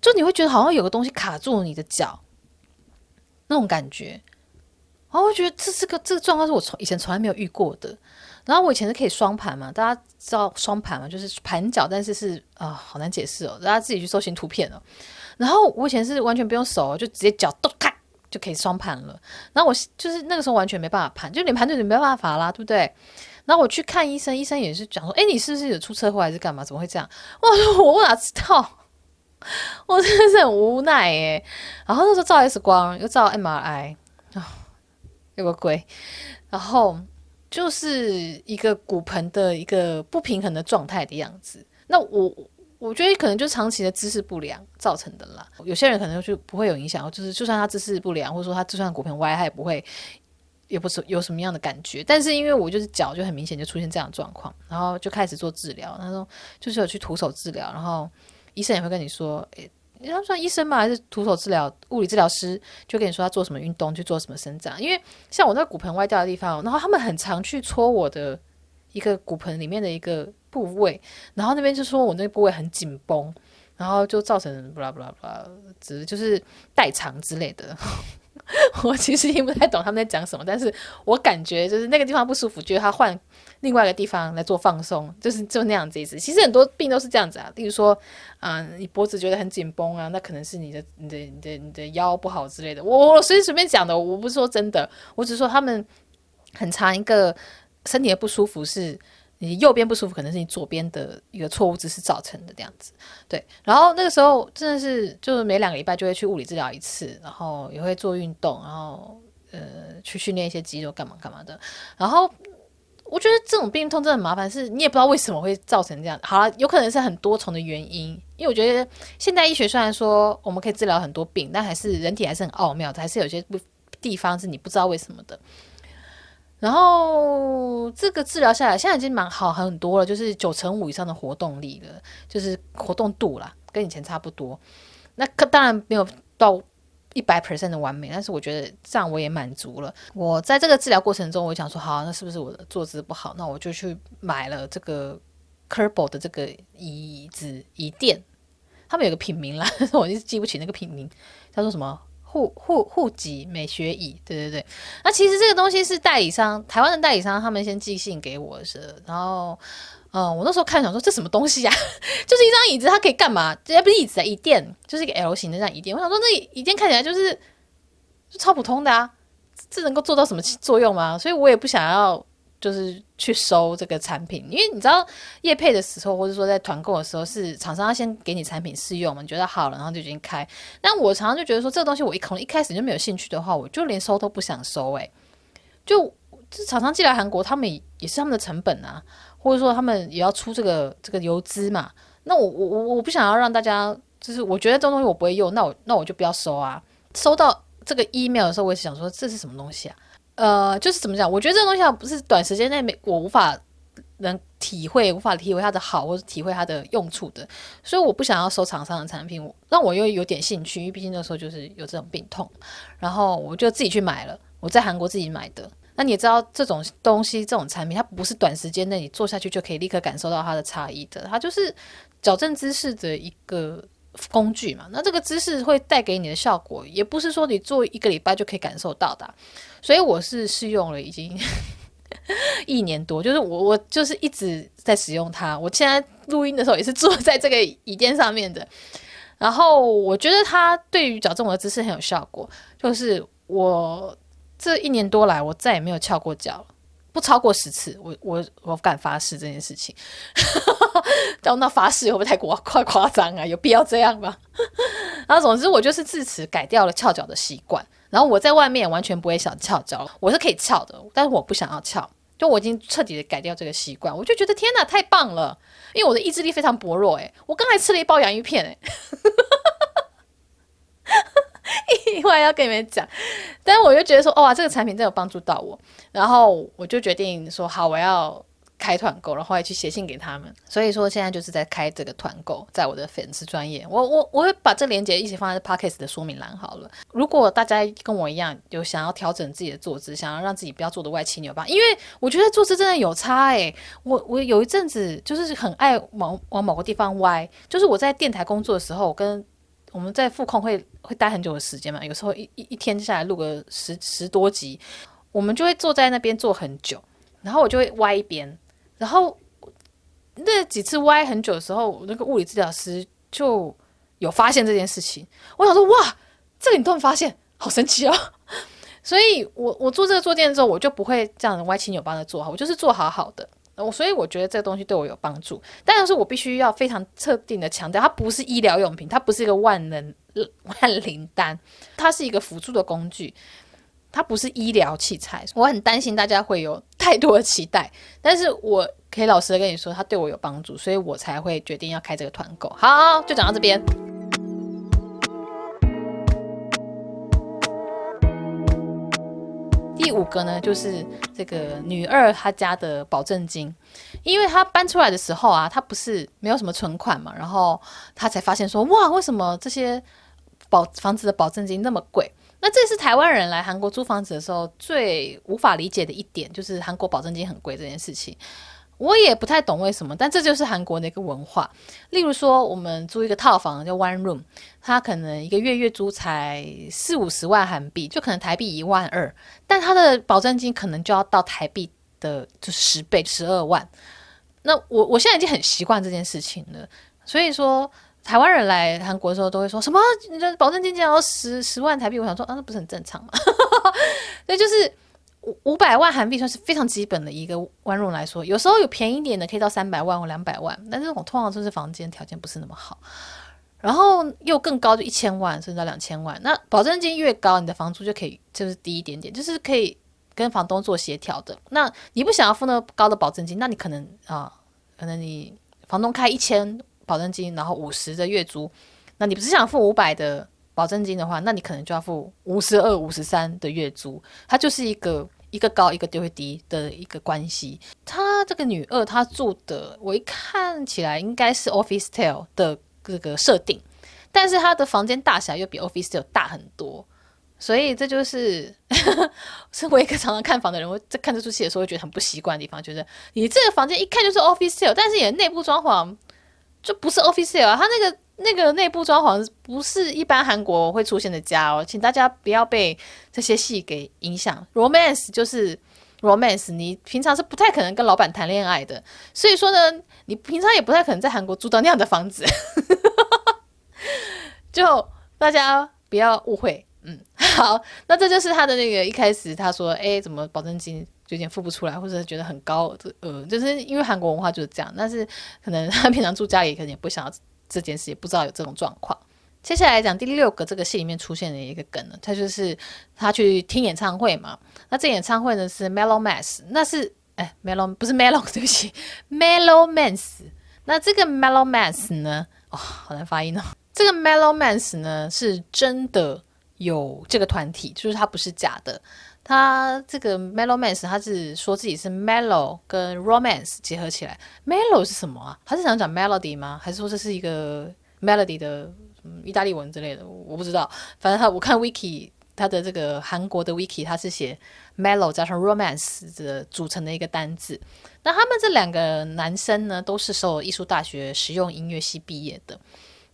就你会觉得好像有个东西卡住你的脚，那种感觉。然后我觉得这这个这个状况是我从以前从来没有遇过的。然后我以前是可以双盘嘛，大家知道双盘嘛，就是盘脚，但是是啊，好难解释哦，大家自己去搜寻图片哦。然后我以前是完全不用手，就直接脚都开。就可以双盘了，然后我就是那个时候完全没办法盘，就连盘腿都没办法啦，对不对？然后我去看医生，医生也是讲说，哎，你是不是有出车祸还是干嘛？怎么会这样？我说我哪知道？我真的是很无奈诶。然后那时候照 X 光，又照 MRI，有个鬼。然后就是一个骨盆的一个不平衡的状态的样子。那我。我觉得可能就是长期的姿势不良造成的啦。有些人可能就不会有影响，就是就算他姿势不良，或者说他就算骨盆歪，他也不会，也不是有什么样的感觉。但是因为我就是脚就很明显就出现这样的状况，然后就开始做治疗。他说就是有去徒手治疗，然后医生也会跟你说，诶，你要算医生嘛，还是徒手治疗？物理治疗师就跟你说他做什么运动，去做什么伸展。因为像我那个骨盆歪掉的地方，然后他们很常去戳我的一个骨盆里面的一个。部位，然后那边就说我那个部位很紧绷，然后就造成不啦不啦不啦，只是就是代偿之类的。*laughs* 我其实听不太懂他们在讲什么，但是我感觉就是那个地方不舒服，觉得他换另外一个地方来做放松，就是就那样子意思。其实很多病都是这样子啊，例如说，啊、你脖子觉得很紧绷啊，那可能是你的你的你的你的腰不好之类的。我我随随便讲的，我不是说真的，我只是说他们很长一个身体的不舒服是。你右边不舒服，可能是你左边的一个错误姿势造成的这样子，对。然后那个时候真的是，就是每两个礼拜就会去物理治疗一次，然后也会做运动，然后呃去训练一些肌肉，干嘛干嘛的。然后我觉得这种病痛真的很麻烦，是你也不知道为什么会造成这样。好了，有可能是很多重的原因，因为我觉得现代医学虽然说我们可以治疗很多病，但还是人体还是很奥妙的，还是有些不地方是你不知道为什么的。然后这个治疗下来，现在已经蛮好很多了，就是九成五以上的活动力了，就是活动度啦，跟以前差不多。那可当然没有到一百 percent 的完美，但是我觉得这样我也满足了。我在这个治疗过程中，我想说，好，那是不是我的坐姿不好？那我就去买了这个 Kerbal 的这个椅子椅垫，他们有个品名啦，*laughs* 我一直记不起那个品名，叫做什么？护护护脊美学椅，对对对。那其实这个东西是代理商，台湾的代理商，他们先寄信给我的，然后。嗯，我那时候看想说这什么东西呀、啊？*laughs* 就是一张椅子，它可以干嘛？这不是椅子啊，椅垫，就是一个 L 型的这样椅垫。我想说，那椅垫看起来就是就超普通的啊，这能够做到什么作用吗？所以我也不想要就是去收这个产品，因为你知道业配的时候，或者说在团购的时候，是厂商要先给你产品试用嘛，你觉得好了，然后就已经开。但我常常就觉得说，这个东西我一可能一开始就没有兴趣的话，我就连收都不想收、欸。诶，就就厂商寄来韩国，他们也是他们的成本啊。或者说他们也要出这个这个邮资嘛？那我我我我不想要让大家就是我觉得这种东西我不会用，那我那我就不要收啊。收到这个 email 的时候，我也想说这是什么东西啊？呃，就是怎么讲？我觉得这个东西啊不是短时间内没我无法能体会，无法体会它的好，或者体会它的用处的，所以我不想要收厂商的产品。让我又有点兴趣，因为毕竟那时候就是有这种病痛，然后我就自己去买了，我在韩国自己买的。那你也知道这种东西，这种产品，它不是短时间内你做下去就可以立刻感受到它的差异的，它就是矫正姿势的一个工具嘛。那这个姿势会带给你的效果，也不是说你做一个礼拜就可以感受到的。所以我是试用了已经 *laughs* 一年多，就是我我就是一直在使用它。我现在录音的时候也是坐在这个椅垫上面的，然后我觉得它对于矫正我的姿势很有效果，就是我。这一年多来，我再也没有翘过脚，不超过十次。我我我敢发誓这件事情，*laughs* 但那发誓会不会太过夸夸张啊？有必要这样吗？*laughs* 然后总之，我就是自此改掉了翘脚的习惯。然后我在外面完全不会想翘脚，我是可以翘的，但是我不想要翘。就我已经彻底的改掉这个习惯，我就觉得天哪，太棒了！因为我的意志力非常薄弱，诶，我刚才吃了一包洋芋片，诶。*laughs* *laughs* 意外要跟你们讲，但是我就觉得说，哇，这个产品真有帮助到我，然后我就决定说，好，我要开团购，然后还去写信给他们。所以说，现在就是在开这个团购，在我的粉丝专页，我我我会把这个链接一起放在 Podcast 的说明栏好了。如果大家跟我一样有想要调整自己的坐姿，想要让自己不要坐的歪七扭八，因为我觉得坐姿真的有差诶、我我有一阵子就是很爱往往某个地方歪，就是我在电台工作的时候，我跟我们在副控会会待很久的时间嘛，有时候一一一天下来录个十十多集，我们就会坐在那边坐很久，然后我就会歪一边，然后那几次歪很久的时候，那个物理治疗师就有发现这件事情。我想说，哇，这个你都能发现，好神奇哦！*laughs* 所以我我做这个坐垫之后，我就不会这样歪七扭八的坐好，我就是坐好好的。我所以我觉得这个东西对我有帮助，但是我必须要非常特定的强调，它不是医疗用品，它不是一个万能万灵丹，它是一个辅助的工具，它不是医疗器材。我很担心大家会有 *laughs* 太多的期待，但是我可以老实的跟你说，它对我有帮助，所以我才会决定要开这个团购。好，就讲到这边。五个呢，就是这个女二她家的保证金，因为她搬出来的时候啊，她不是没有什么存款嘛，然后她才发现说，哇，为什么这些保房子的保证金那么贵？那这是台湾人来韩国租房子的时候最无法理解的一点，就是韩国保证金很贵这件事情。我也不太懂为什么，但这就是韩国的一个文化。例如说，我们租一个套房叫 one room，它可能一个月月租才四五十万韩币，就可能台币一万二，但它的保证金可能就要到台币的就十倍十二万。那我我现在已经很习惯这件事情了，所以说台湾人来韩国的时候都会说什么，保证金竟然要十十万台币，我想说啊，那不是很正常吗？*laughs* 所以就是。五五百万韩币算是非常基本的一个 one room 来说，有时候有便宜点的可以到三百万或两百万，但是这种通常就是房间条件不是那么好，然后又更高就一千万甚至到两千万。那保证金越高，你的房租就可以就是低一点点，就是可以跟房东做协调的。那你不想要付那高的保证金，那你可能啊，可能你房东开一千保证金，然后五十的月租，那你不是想付五百的保证金的话，那你可能就要付五十二、五十三的月租，它就是一个。一个高一个就会低的一个关系。她这个女二，她住的我一看起来应该是 office style 的这个设定，但是她的房间大小又比 office tell 大很多，所以这就是 *laughs* 身为一个常常看房的人，我在看这出戏的时候会觉得很不习惯的地方，就是你这个房间一看就是 office，tell，但是你的内部装潢就不是 office 啊，它那个那个内部装潢不是一般韩国会出现的家哦，请大家不要被这些戏给影响。romance 就是 romance，你平常是不太可能跟老板谈恋爱的，所以说呢，你平常也不太可能在韩国租到那样的房子。*laughs* 就大家不要误会，嗯，*laughs* 好，那这就是他的那个一开始他说，哎，怎么保证金有点付不出来，或者觉得很高，呃，就是因为韩国文化就是这样，但是可能他平常住家里可能也不想要这件事，也不知道有这种状况。接下来讲第六个这个戏里面出现的一个梗呢，他就是他去听演唱会嘛，那这演唱会呢是 Mellow Mass，那是哎 Mellow 不是 Mellow *laughs* 对不起 Mellow Mass，那这个 Mellow Mass 呢，哦，好难发音哦。这个 Melomance 呢，是真的有这个团体，就是它不是假的。他这个 Melomance，它是说自己是 Mellow 跟 Romance 结合起来。Mellow 是什么啊？他是想讲 Melody 吗？还是说这是一个 Melody 的意大利文之类的？我不知道。反正他我看 Wiki，他的这个韩国的 Wiki，他是写 Mellow 加上 Romance 的组成的一个单字。那他们这两个男生呢，都是受艺术大学实用音乐系毕业的。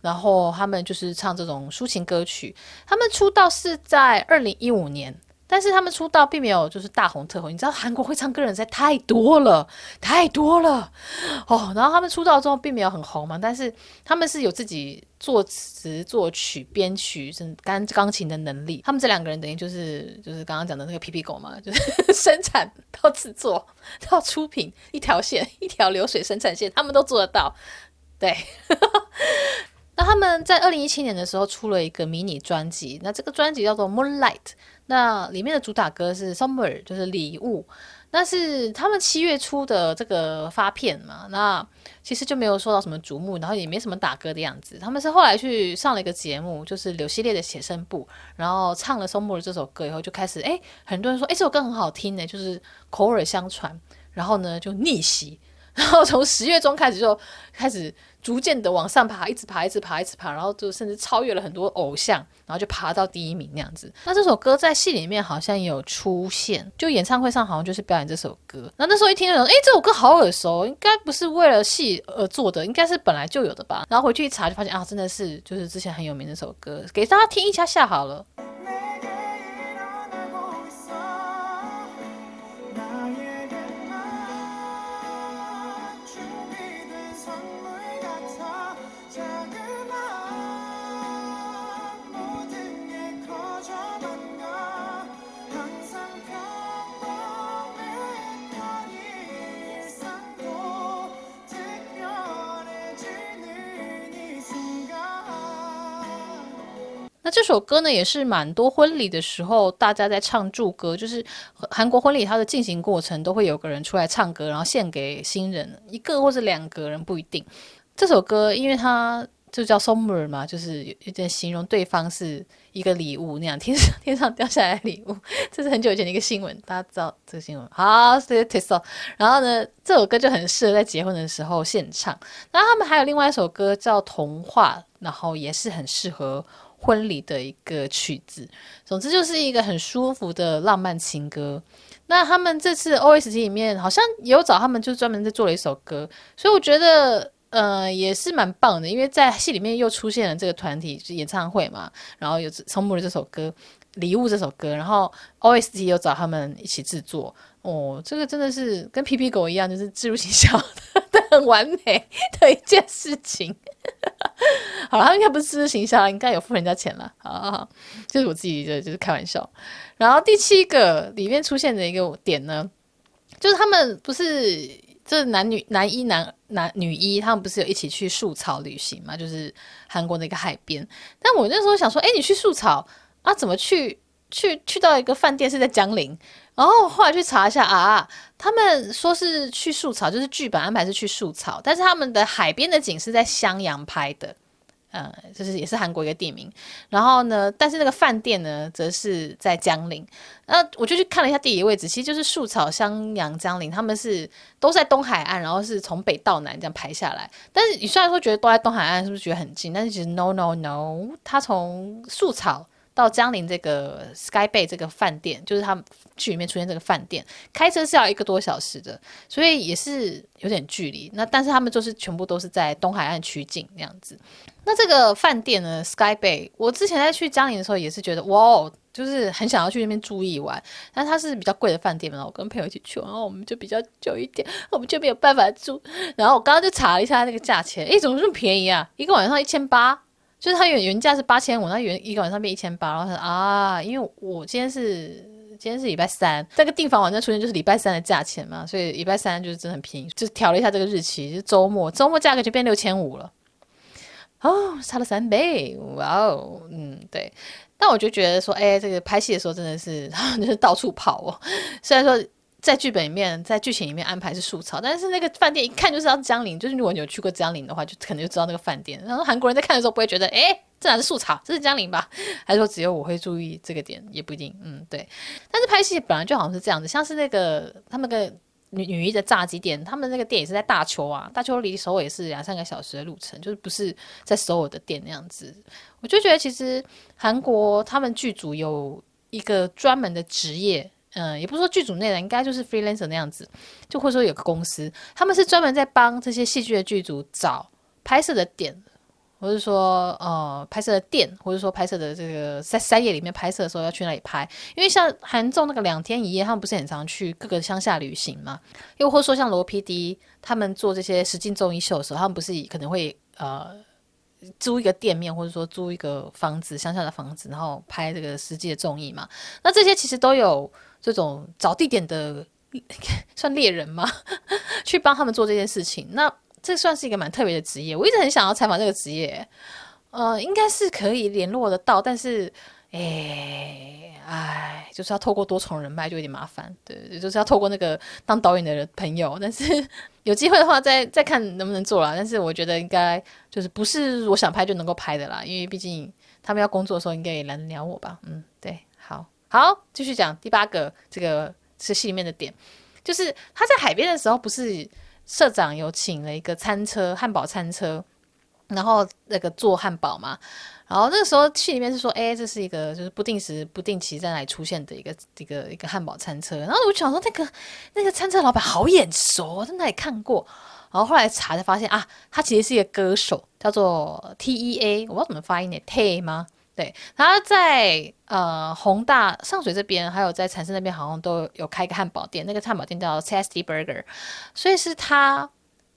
然后他们就是唱这种抒情歌曲。他们出道是在二零一五年，但是他们出道并没有就是大红特红。你知道韩国会唱歌人实在太多了，太多了哦。然后他们出道之后并没有很红嘛，但是他们是有自己作词、作曲、编曲、是钢钢琴的能力。他们这两个人等于就是就是刚刚讲的那个皮皮狗嘛，就是生产到制作到出品一条线一条流水生产线，他们都做得到。对。那他们在二零一七年的时候出了一个迷你专辑，那这个专辑叫做《Moonlight》，那里面的主打歌是《Summer》，就是礼物。那是他们七月初的这个发片嘛，那其实就没有受到什么瞩目，然后也没什么打歌的样子。他们是后来去上了一个节目，就是柳系列的写生簿，然后唱了《Summer》这首歌以后，就开始哎，很多人说哎，这首歌很好听呢，就是口耳相传，然后呢就逆袭。然后从十月中开始就开始逐渐的往上爬，一直爬，一直爬，一直爬，然后就甚至超越了很多偶像，然后就爬到第一名那样子。那这首歌在戏里面好像也有出现，就演唱会上好像就是表演这首歌。那那时候一听就说，哎，这首歌好耳熟，应该不是为了戏而做的，应该是本来就有的吧。然后回去一查就发现啊，真的是就是之前很有名的首歌，给大家听一下下好了。这首歌呢，也是蛮多婚礼的时候大家在唱祝歌，就是韩国婚礼它的进行过程都会有个人出来唱歌，然后献给新人一个或者两个人不一定。这首歌因为它就叫 Summer 嘛，就是有点形容对方是一个礼物那样，天上天上掉下来的礼物。这是很久以前的一个新闻，大家知道这个新闻。好，谢谢 Tessa。然后呢，这首歌就很适合在结婚的时候献唱。然后他们还有另外一首歌叫《童话》，然后也是很适合。婚礼的一个曲子，总之就是一个很舒服的浪漫情歌。那他们这次 OST 里面好像有找他们，就专门在做了一首歌，所以我觉得呃也是蛮棒的，因为在戏里面又出现了这个团体就演唱会嘛，然后有重播了这首歌《礼物》这首歌，然后 OST 又找他们一起制作。哦，这个真的是跟皮皮狗一样，就是置入行销的 *laughs* 很完美的一件事情。*laughs* 好了，他应该不是置入行销，应该有付人家钱了。好好好，就是我自己的，就是开玩笑。然后第七个里面出现的一个点呢，就是他们不是这男女男一男男女一，他们不是有一起去树草旅行嘛？就是韩国的一个海边。但我那时候想说，哎，你去树草啊？怎么去？去去到一个饭店是在江陵，然后后来去查一下啊，他们说是去树草，就是剧本安排是去树草，但是他们的海边的景是在襄阳拍的，呃，就是也是韩国一个地名。然后呢，但是那个饭店呢，则是在江陵。那我就去看了一下地理位置，其实就是束草、襄阳、江陵，他们是都在东海岸，然后是从北到南这样排下来。但是你虽然说觉得都在东海岸，是不是觉得很近？但是其实 no no no，它从束草。到江陵这个 Sky Bay 这个饭店，就是他们剧里面出现这个饭店，开车是要一个多小时的，所以也是有点距离。那但是他们就是全部都是在东海岸取景那样子。那这个饭店呢，Sky Bay，我之前在去江陵的时候也是觉得哇，就是很想要去那边住一晚。但它是比较贵的饭店嘛，我跟朋友一起去，然后我们就比较久一点，我们就没有办法住。然后我刚刚就查了一下那个价钱，诶，怎么这么便宜啊？一个晚上一千八。就是它原原价是八千五，那原一个晚上变一千八，然后说啊，因为我今天是今天是礼拜三，这个订房网站出现就是礼拜三的价钱嘛，所以礼拜三就是真的很便宜，就调了一下这个日期，就周末，周末价格就变六千五了，哦，差了三倍，哇哦，嗯，对，但我就觉得说，哎，这个拍戏的时候真的是 *laughs* 就是到处跑哦，虽然说。在剧本里面，在剧情里面安排是素草，但是那个饭店一看就是要江陵，就是如果你有去过江陵的话，就可能就知道那个饭店。然后韩国人在看的时候不会觉得，哎，这哪是素草，这是江陵吧？还是说只有我会注意这个点，也不一定。嗯，对。但是拍戏本来就好像是这样子，像是那个他们个女女一的炸鸡店，他们那个店也是在大邱啊，大邱离首尔也是两三个小时的路程，就是不是在首尔的店那样子。我就觉得其实韩国他们剧组有一个专门的职业。嗯，也不是说剧组内的，应该就是 freelancer 那样子，就或者说有个公司，他们是专门在帮这些戏剧的剧组找拍摄的点，或者说呃拍摄的店，或者说拍摄的这个在三叶里面拍摄的时候要去哪里拍，因为像韩综那个两天一夜，他们不是很常去各个乡下旅行嘛，又或者说像罗 PD 他们做这些实境综艺秀的时候，他们不是可能会呃。租一个店面，或者说租一个房子，乡下的房子，然后拍这个实际的综艺嘛。那这些其实都有这种找地点的，*laughs* 算猎人吗？*laughs* 去帮他们做这件事情。那这算是一个蛮特别的职业。我一直很想要采访这个职业，呃，应该是可以联络得到，但是。哎，哎，就是要透过多重人脉就有点麻烦，对，就是要透过那个当导演的朋友，*laughs* 但是有机会的话再再看能不能做啦。但是我觉得应该就是不是我想拍就能够拍的啦，因为毕竟他们要工作的时候应该也懒得鸟我吧。嗯，对，好，好，继续讲第八个这个是戏里面的点，就是他在海边的时候，不是社长有请了一个餐车，汉堡餐车，然后那个做汉堡嘛。然后那个时候戏里面是说，哎，这是一个就是不定时、不定期在那里出现的一个一个一个汉堡餐车。然后我就想说，那个那个餐车老板好眼熟，在那里看过。然后后来查才发现啊，他其实是一个歌手，叫做 T E A，我不知道怎么发音呢，T 吗？对，然后在呃宏大上水这边，还有在禅寺那边，好像都有开一个汉堡店。那个汉堡店叫 Tasty Burger，所以是他。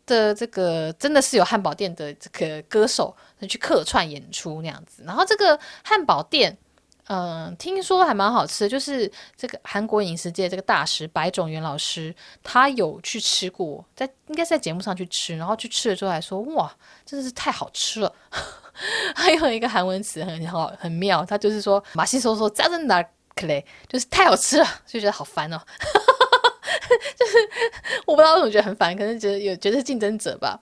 的这个真的是有汉堡店的这个歌手去客串演出那样子，然后这个汉堡店，嗯听说还蛮好吃的就是这个韩国饮食界这个大师白种元老师他有去吃过在应该是在节目上去吃然后去吃了之后还说哇真的是太好吃了。*laughs* 还有一个韩文词很好很妙他就是说马西说说加在可嘞？就是太好吃了就觉得好烦哦。*laughs* 就是我不知道为什么觉得很烦，可能觉得有觉得是竞争者吧。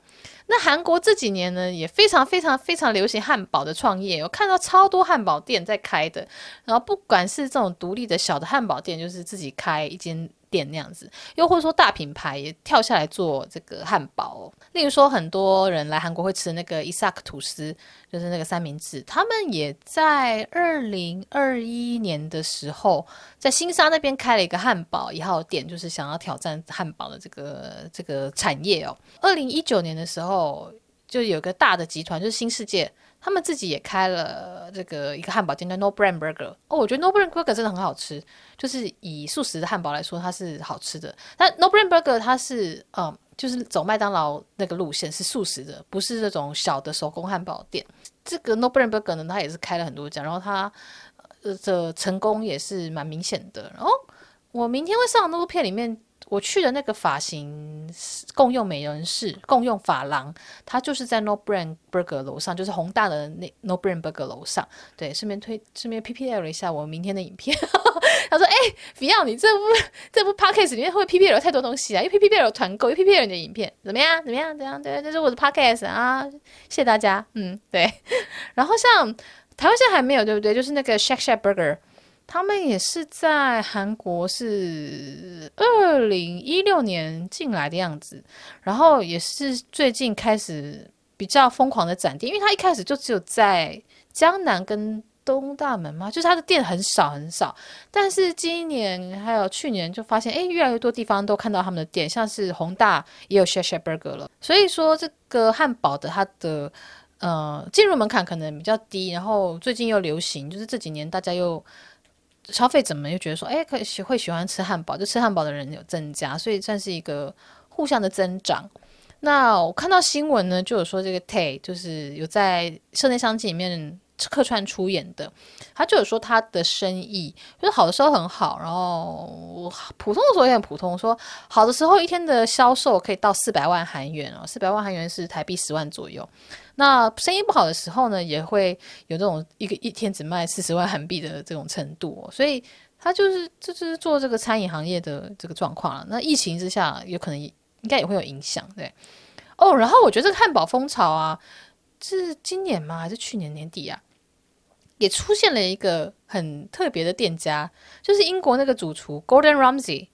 那韩国这几年呢，也非常非常非常流行汉堡的创业，我看到超多汉堡店在开的。然后不管是这种独立的小的汉堡店，就是自己开一间。店那样子，又或者说大品牌也跳下来做这个汉堡。例如说，很多人来韩国会吃那个伊萨克吐司，就是那个三明治，他们也在二零二一年的时候，在新沙那边开了一个汉堡一号店，就是想要挑战汉堡的这个这个产业哦。二零一九年的时候，就有个大的集团，就是新世界。他们自己也开了这个一个汉堡店叫 No Brand Burger 哦，我觉得 No Brand Burger 真的很好吃，就是以素食的汉堡来说，它是好吃的。但 No Brand Burger 它是嗯，就是走麦当劳那个路线，是素食的，不是这种小的手工汉堡店。这个 No Brand Burger 呢，它也是开了很多家，然后它的成功也是蛮明显的。然后我明天会上的那部片里面。我去的那个发型共用美容室、共用发廊，它就是在 No Brand Burger 楼上，就是宏大的那 No Brand Burger 楼上。对，顺便推，顺便 PPL 了一下我明天的影片。*laughs* 他说：“哎、欸，Fion，你这部这部 podcast 里面会 PPL 太多东西啊，因为 PPL 有团购，因为 PPL 你的影片怎么样？怎么样？怎样？对，这是我的 podcast 啊，谢谢大家。嗯，对。*laughs* 然后像台湾现在还没有，对不对？就是那个 Shake Shack Burger，他们也是在韩国是二零一六年进来的样子，然后也是最近开始比较疯狂的展店，因为他一开始就只有在江南跟。”东大门嘛？就是它的店很少很少，但是今年还有去年就发现，哎，越来越多地方都看到他们的店，像是弘大也有 Shasha Burger 了。所以说，这个汉堡的它的呃进入门槛可能比较低，然后最近又流行，就是这几年大家又消费者们又觉得说，哎，可喜会喜欢吃汉堡，就吃汉堡的人有增加，所以算是一个互相的增长。那我看到新闻呢，就有说这个 Tay 就是有在社内商机里面。客串出演的，他就有说他的生意就是好的时候很好，然后普通的时候也很普通。说好的时候一天的销售可以到四百万韩元哦，四百万韩元是台币十万左右。那生意不好的时候呢，也会有这种一个一天只卖四十万韩币的这种程度。所以他就是就是做这个餐饮行业的这个状况了。那疫情之下，有可能应该也会有影响，对哦。然后我觉得这个汉堡风潮啊，是今年吗？还是去年年底啊？也出现了一个很特别的店家，就是英国那个主厨 Gordon Ramsay，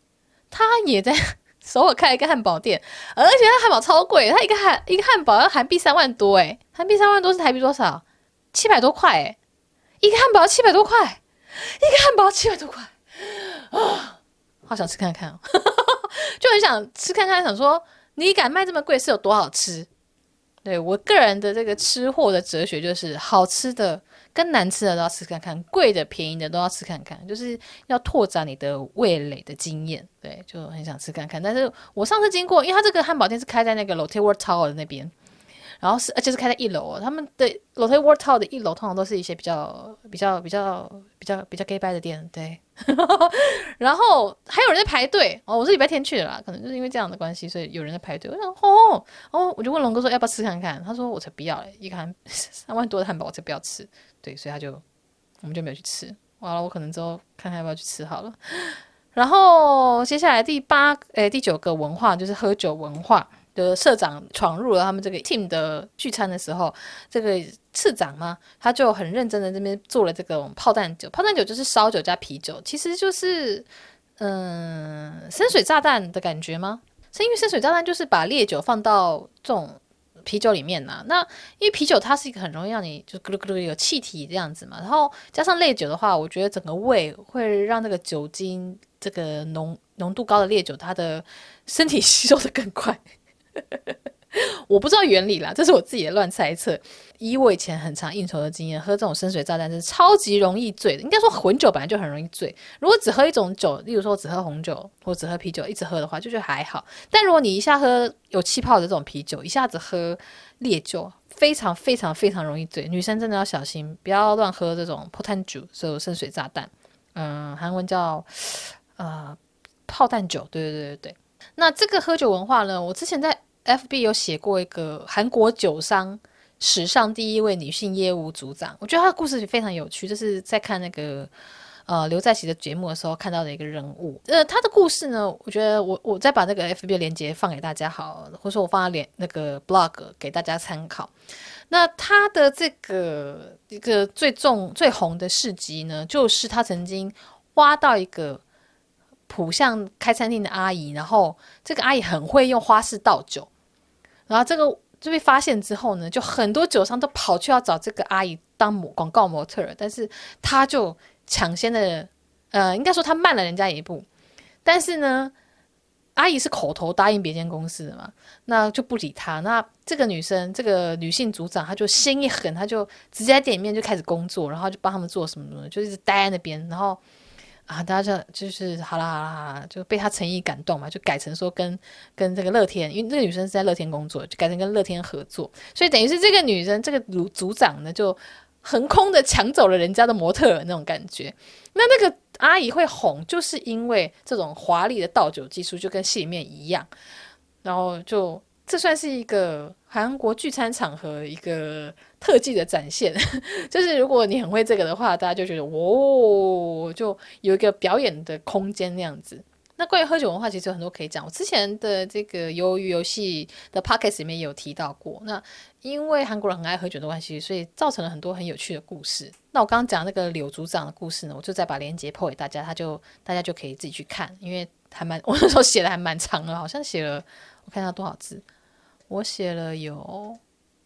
他也在 *laughs* 首尔开一个汉堡店，而且他汉堡超贵，他一个汉一个汉堡要韩币三万多，诶，韩币三万多是台币多少？七百多块，诶，一个汉堡七百多块，一个汉堡七百多块，啊，好想吃看看哦，*laughs* 就很想吃看看，想说你敢卖这么贵是有多好吃？对，我个人的这个吃货的哲学就是好吃的。跟难吃的都要吃看看，贵的便宜的都要吃看看，就是要拓展你的味蕾的经验。对，就很想吃看看。但是我上次经过，因为他这个汉堡店是开在那个 Lotte World Tower 的那边。然后是，而且是开在一楼哦。他们的 Lotte World Tower 的一楼通常都是一些比较、比较、比较、比较、比较 gay 掰的店，对。*laughs* 然后还有人在排队哦。我是礼拜天去的啦，可能就是因为这样的关系，所以有人在排队。我想，哦哦，我就问龙哥说要不要吃看看？他说我才不要，一个三万多的汉堡我才不要吃。对，所以他就我们就没有去吃。完了，我可能之后看看要不要去吃好了。*laughs* 然后接下来第八诶第九个文化就是喝酒文化。的社长闯入了他们这个 team 的聚餐的时候，这个次长嘛，他就很认真的这边做了这个炮弹酒。炮弹酒就是烧酒加啤酒，其实就是嗯深水炸弹的感觉吗？是因为深水炸弹就是把烈酒放到这种啤酒里面呢、那因为啤酒它是一个很容易让你就咕噜咕噜有气体这样子嘛，然后加上烈酒的话，我觉得整个胃会让那个酒精这个浓浓度高的烈酒，它的身体吸收的更快。我不知道原理啦，这是我自己的乱猜测。以我以前很常应酬的经验，喝这种深水炸弹是超级容易醉的。应该说混酒本来就很容易醉。如果只喝一种酒，例如说只喝红酒或只喝啤酒，一直喝的话，就觉得还好。但如果你一下喝有气泡的这种啤酒，一下子喝烈酒，非常非常非常容易醉。女生真的要小心，不要乱喝这种炮弹酒，所有深水炸弹。嗯，韩文叫呃炮弹酒。对对对对对。那这个喝酒文化呢，我之前在 FB 有写过一个韩国酒商史上第一位女性业务组长，我觉得她的故事非常有趣，就是在看那个呃刘在锡的节目的时候看到的一个人物。呃，她的故事呢，我觉得我我再把那个 FB 的链接放给大家好，或者说我放在连那个 blog 给大家参考。那她的这个一个最重最红的事迹呢，就是她曾经挖到一个。浦项开餐厅的阿姨，然后这个阿姨很会用花式倒酒，然后这个就被发现之后呢，就很多酒商都跑去要找这个阿姨当模广告模特儿，但是她就抢先的，呃，应该说她慢了人家一步，但是呢，阿姨是口头答应别间公司的嘛，那就不理她。那这个女生，这个女性组长，她就心一狠，她就直接在店里面就开始工作，然后就帮他们做什么什么，就一直待在那边，然后。啊，大家就就是好啦好啦好啦，就被他诚意感动嘛，就改成说跟跟这个乐天，因为那个女生是在乐天工作，就改成跟乐天合作，所以等于是这个女生这个组组长呢，就横空的抢走了人家的模特那种感觉。那那个阿姨会红，就是因为这种华丽的倒酒技术，就跟戏里面一样，然后就这算是一个韩国聚餐场合一个特技的展现，*laughs* 就是如果你很会这个的话，大家就觉得哦，就有一个表演的空间那样子。那关于喝酒文化，其实有很多可以讲。我之前的这个鱿鱼游戏的 podcast 里面也有提到过。那因为韩国人很爱喝酒的关系，所以造成了很多很有趣的故事。那我刚刚讲那个柳组长的故事呢，我就再把链接破给大家，他就大家就可以自己去看，因为还蛮我那时候写的还蛮长的，好像写了我看一下多少字，我写了有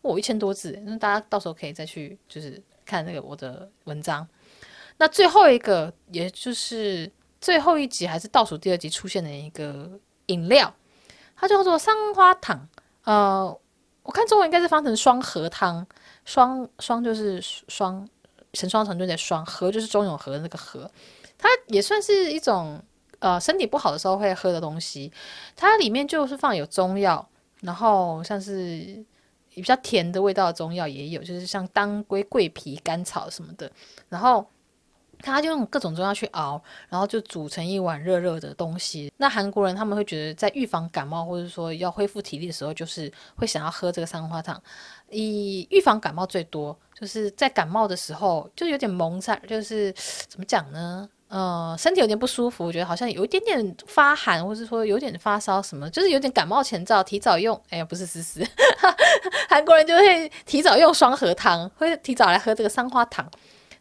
哦一千多字，那大家到时候可以再去就是看那个我的文章。那最后一个，也就是。最后一集还是倒数第二集出现的一个饮料，它叫做桑花糖。呃，我看中文应该是翻成双核汤，双双就是双成双成对的双，核就是中永和的那个核。它也算是一种呃身体不好的时候会喝的东西。它里面就是放有中药，然后像是比较甜的味道的中药也有，就是像当归、桂皮、甘草什么的，然后。他就用各种中药去熬，然后就煮成一碗热热的东西。那韩国人他们会觉得，在预防感冒或者说要恢复体力的时候，就是会想要喝这个三花汤。以预防感冒最多，就是在感冒的时候就有点蒙在，就是 *sniffs* 怎么讲呢？呃，身体有点不舒服，我觉得好像有一点点发寒，或者说有点发烧什么，就是有点感冒前兆，提早用。哎呀，不是思思，*laughs* 韩国人就会提早用双核汤，会提早来喝这个三花汤。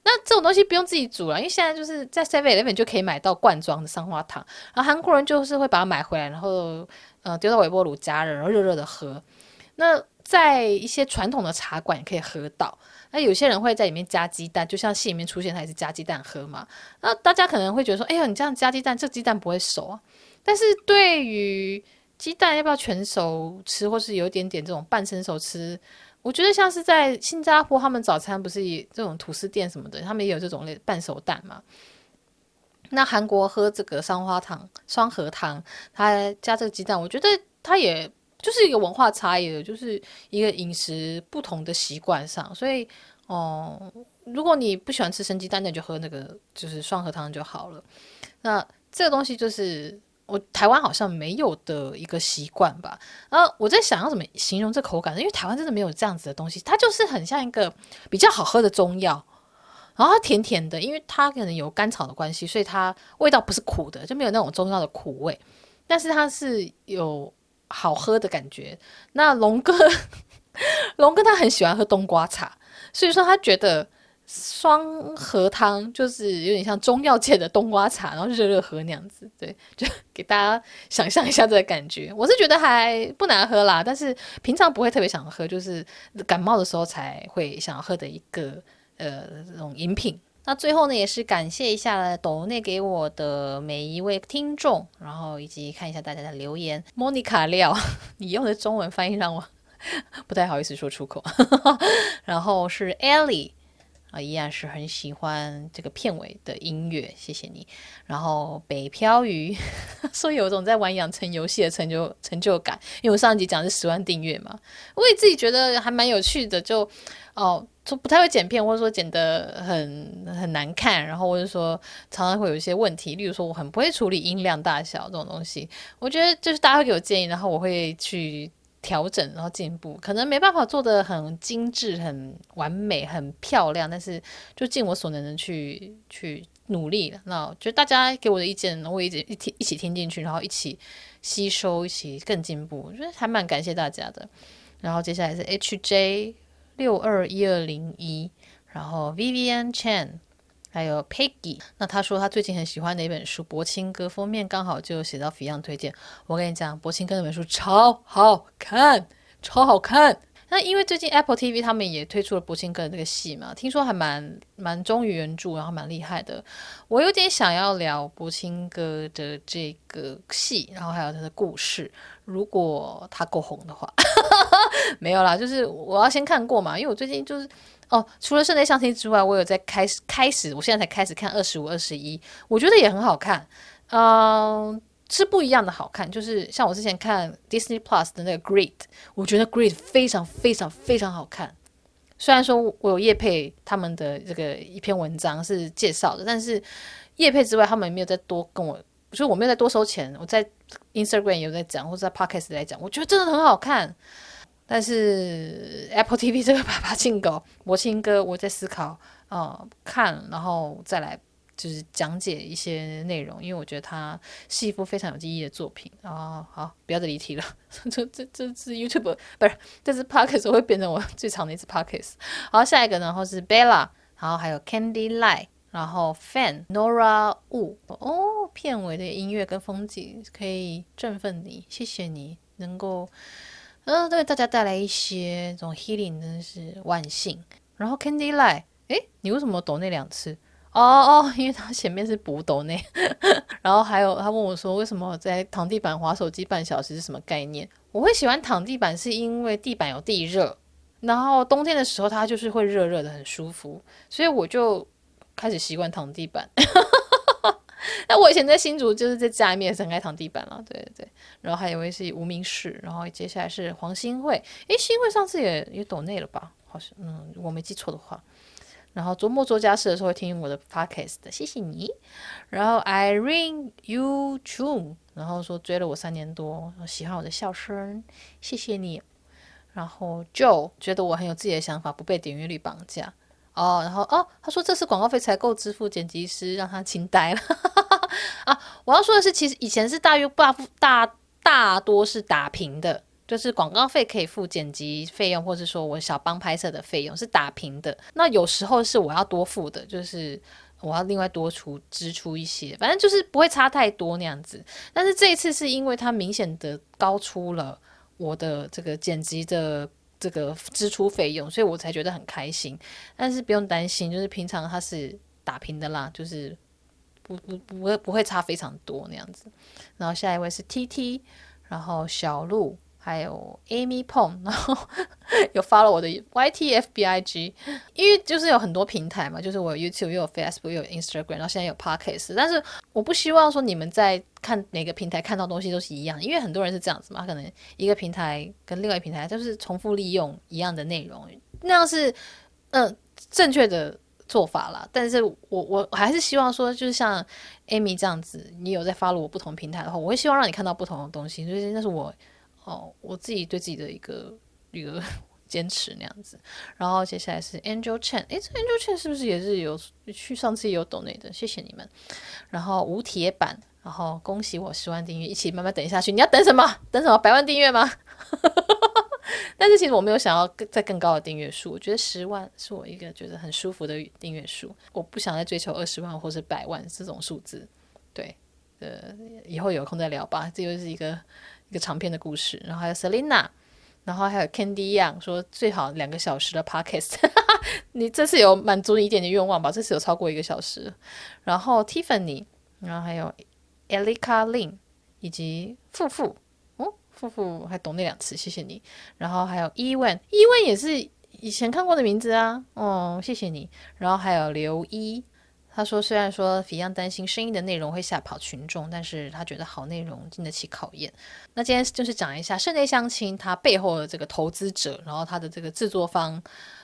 那这种东西不用自己煮了，因为现在就是在 Seven Eleven 就可以买到罐装的桑花糖，然后韩国人就是会把它买回来，然后呃丢到微波炉加热，然后热热的喝。那在一些传统的茶馆可以喝到。那有些人会在里面加鸡蛋，就像戏里面出现，他也是加鸡蛋喝嘛。那大家可能会觉得说，哎呀，你这样加鸡蛋，这鸡蛋不会熟啊。但是对于鸡蛋要不要全熟吃，或是有一点点这种半生熟吃。我觉得像是在新加坡，他们早餐不是以这种吐司店什么的，他们也有这种类半熟蛋嘛。那韩国喝这个双花糖、双核糖，它加这个鸡蛋，我觉得它也就是一个文化差异，就是一个饮食不同的习惯上。所以，哦、如果你不喜欢吃生鸡蛋，那就喝那个就是双核汤就好了。那这个东西就是。我台湾好像没有的一个习惯吧，然后我在想要怎么形容这口感？因为台湾真的没有这样子的东西，它就是很像一个比较好喝的中药，然后它甜甜的，因为它可能有甘草的关系，所以它味道不是苦的，就没有那种中药的苦味，但是它是有好喝的感觉。那龙哥，*laughs* 龙哥他很喜欢喝冬瓜茶，所以说他觉得。双核汤就是有点像中药界的冬瓜茶，然后热热喝那样子，对，就给大家想象一下这个感觉。我是觉得还不难喝啦，但是平常不会特别想喝，就是感冒的时候才会想要喝的一个呃这种饮品。那最后呢，也是感谢一下抖内给我的每一位听众，然后以及看一下大家的留言。莫妮卡廖，*laughs* 你用的中文翻译让我 *laughs* 不太好意思说出口。*laughs* 然后是 Ellie。啊，依然是很喜欢这个片尾的音乐，谢谢你。然后北漂鱼说有一种在玩养成游戏的成就成就感，因为我上一集讲的是十万订阅嘛，我也自己觉得还蛮有趣的，就哦，就不太会剪片，或者说剪得很很难看，然后或者说常常会有一些问题，例如说我很不会处理音量大小这种东西，我觉得就是大家会给我建议，然后我会去。调整，然后进步，可能没办法做得很精致、很完美、很漂亮，但是就尽我所能的去去努力了。那就大家给我的意见，我也一直一听一起听进去，然后一起吸收，一起更进步。我觉得还蛮感谢大家的。然后接下来是 HJ 六二一二零一，然后 Vivian Chen。还有 Peggy，那他说他最近很喜欢的一本书《柏青哥》，封面刚好就写到 Fion 推荐。我跟你讲，《柏青哥》那本书超好看，超好看。那因为最近 Apple TV 他们也推出了柏青哥的这个戏嘛，听说还蛮蛮忠于原著，然后蛮厉害的。我有点想要聊柏青哥的这个戏，然后还有他的故事，如果他够红的话，*laughs* 没有啦，就是我要先看过嘛，因为我最近就是。哦，除了室内相亲之外，我有在开始开始，我现在才开始看二十五、二十一，我觉得也很好看，嗯、是不一样的好看。就是像我之前看 Disney Plus 的那个 Great，我觉得 Great 非常非常非常好看。虽然说我有业配他们的这个一篇文章是介绍的，但是业配之外，他们也没有再多跟我，所以我没有再多收钱。我在 Instagram 有在讲，或者在 Podcast 来讲，我觉得真的很好看。但是 Apple TV 这个爸爸进狗魔亲哥，*laughs* 我在思考，呃，看然后再来就是讲解一些内容，因为我觉得它是一部非常有意义的作品啊。好，不要再离题了，*laughs* 这这这是 YouTube 不是，这是 Podcast 会变成我最长的一次 Podcast。好，下一个然后是 Bella，然后还有 Candy Light，然后 Fan Nora Wu 哦，片尾的音乐跟风景可以振奋你，谢谢你能够。嗯，对大家带来一些这种 healing，真的是万幸。然后 Candy Light，诶，你为什么抖那两次？哦哦，因为他前面是补抖那。*laughs* 然后还有他问我说，为什么在躺地板滑手机半小时是什么概念？我会喜欢躺地板，是因为地板有地热，然后冬天的时候它就是会热热的，很舒服，所以我就开始习惯躺地板。*laughs* 那我以前在新竹就是在家里面也是很爱躺地板了，对对对。然后还有一位是无名氏，然后接下来是黄新慧，诶，新慧上次也也抖内了吧？好像嗯，我没记错的话。然后周末做家事的时候会听我的 podcast 的，谢谢你。然后 Irene Yu Chun，然后说追了我三年多，喜欢我的笑声，谢谢你。然后 Joe 觉得我很有自己的想法，不被点阅率绑架。哦，然后哦，他说这是广告费才够支付剪辑师，让他惊呆了。*laughs* 啊，我要说的是，其实以前是大约大大大多是打平的，就是广告费可以付剪辑费用，或是说我小帮拍摄的费用是打平的。那有时候是我要多付的，就是我要另外多出支出一些，反正就是不会差太多那样子。但是这一次是因为它明显的高出了我的这个剪辑的。这个支出费用，所以我才觉得很开心。但是不用担心，就是平常他是打平的啦，就是不不不会不会差非常多那样子。然后下一位是 TT，然后小鹿。还有 Amy Pong，*laughs* 然后有发了我的 YTFBIG，因为就是有很多平台嘛，就是我 YouTube 又有 Facebook 又有 Instagram，然后现在有 Podcast，但是我不希望说你们在看哪个平台看到东西都是一样，因为很多人是这样子嘛，可能一个平台跟另外一个平台就是重复利用一样的内容，那样是嗯、正确的做法啦。但是我我还是希望说，就是像 Amy 这样子，你有在发了我不同平台的话，我会希望让你看到不同的东西，所以那是我。哦，我自己对自己的一个一个 *laughs* 坚持那样子，然后接下来是 Angel Chen，诶，这 Angel Chen 是不是也是有去上次也有懂内的？谢谢你们。然后无铁板，然后恭喜我十万订阅，一起慢慢等下去。你要等什么？等什么？百万订阅吗？*laughs* 但是其实我没有想要更再更高的订阅数，我觉得十万是我一个觉得很舒服的订阅数，我不想再追求二十万或是百万这种数字。对，呃，以后有空再聊吧，这又是一个。一个长篇的故事，然后还有 Selina，然后还有 Candy Young 说最好两个小时的 Podcast，*laughs* 你这次有满足你一点点愿望吧？这次有超过一个小时。然后 Tiffany，然后还有 Elika Lin 以及富富，哦，富富还懂那两次，谢谢你。然后还有 Ewan，Ewan 也是以前看过的名字啊，哦，谢谢你。然后还有刘一。他说：“虽然说 f i 担心声音的内容会吓跑群众，但是他觉得好内容经得起考验。那今天就是讲一下室内相亲，他背后的这个投资者，然后他的这个制作方，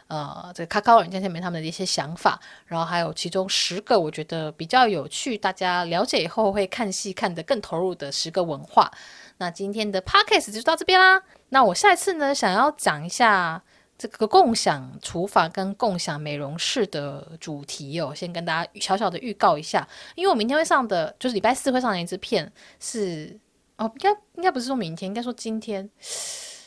呃，这个 Kakao 软件下面他们的一些想法，然后还有其中十个我觉得比较有趣，大家了解以后会看戏看得更投入的十个文化。那今天的 Podcast 就到这边啦。那我下一次呢，想要讲一下。”这个共享厨房跟共享美容室的主题哦，先跟大家小小的预告一下，因为我明天会上的，就是礼拜四会上的一支片是哦，应该应该不是说明天，应该说今天，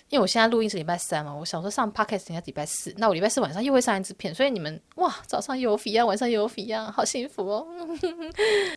因为我现在录音是礼拜三嘛，我想说上 podcast 应该礼拜四，那我礼拜四晚上又会上一支片，所以你们哇，早上有 Fion，晚上有 Fion，好幸福哦。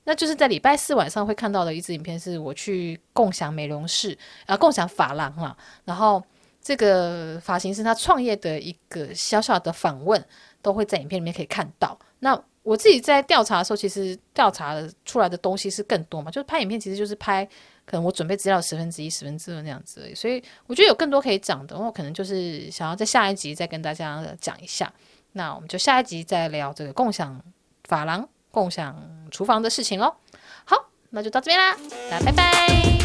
那就是在礼拜四晚上会看到的一支影片，是我去共享美容室啊，共享发廊啊，然后。这个发型师他创业的一个小小的访问，都会在影片里面可以看到。那我自己在调查的时候，其实调查出来的东西是更多嘛，就是拍影片其实就是拍可能我准备资料十分之一、十分之二那样子而已。所以我觉得有更多可以讲的，我可能就是想要在下一集再跟大家讲一下。那我们就下一集再聊这个共享发廊、共享厨房的事情喽。好，那就到这边啦，大家拜拜。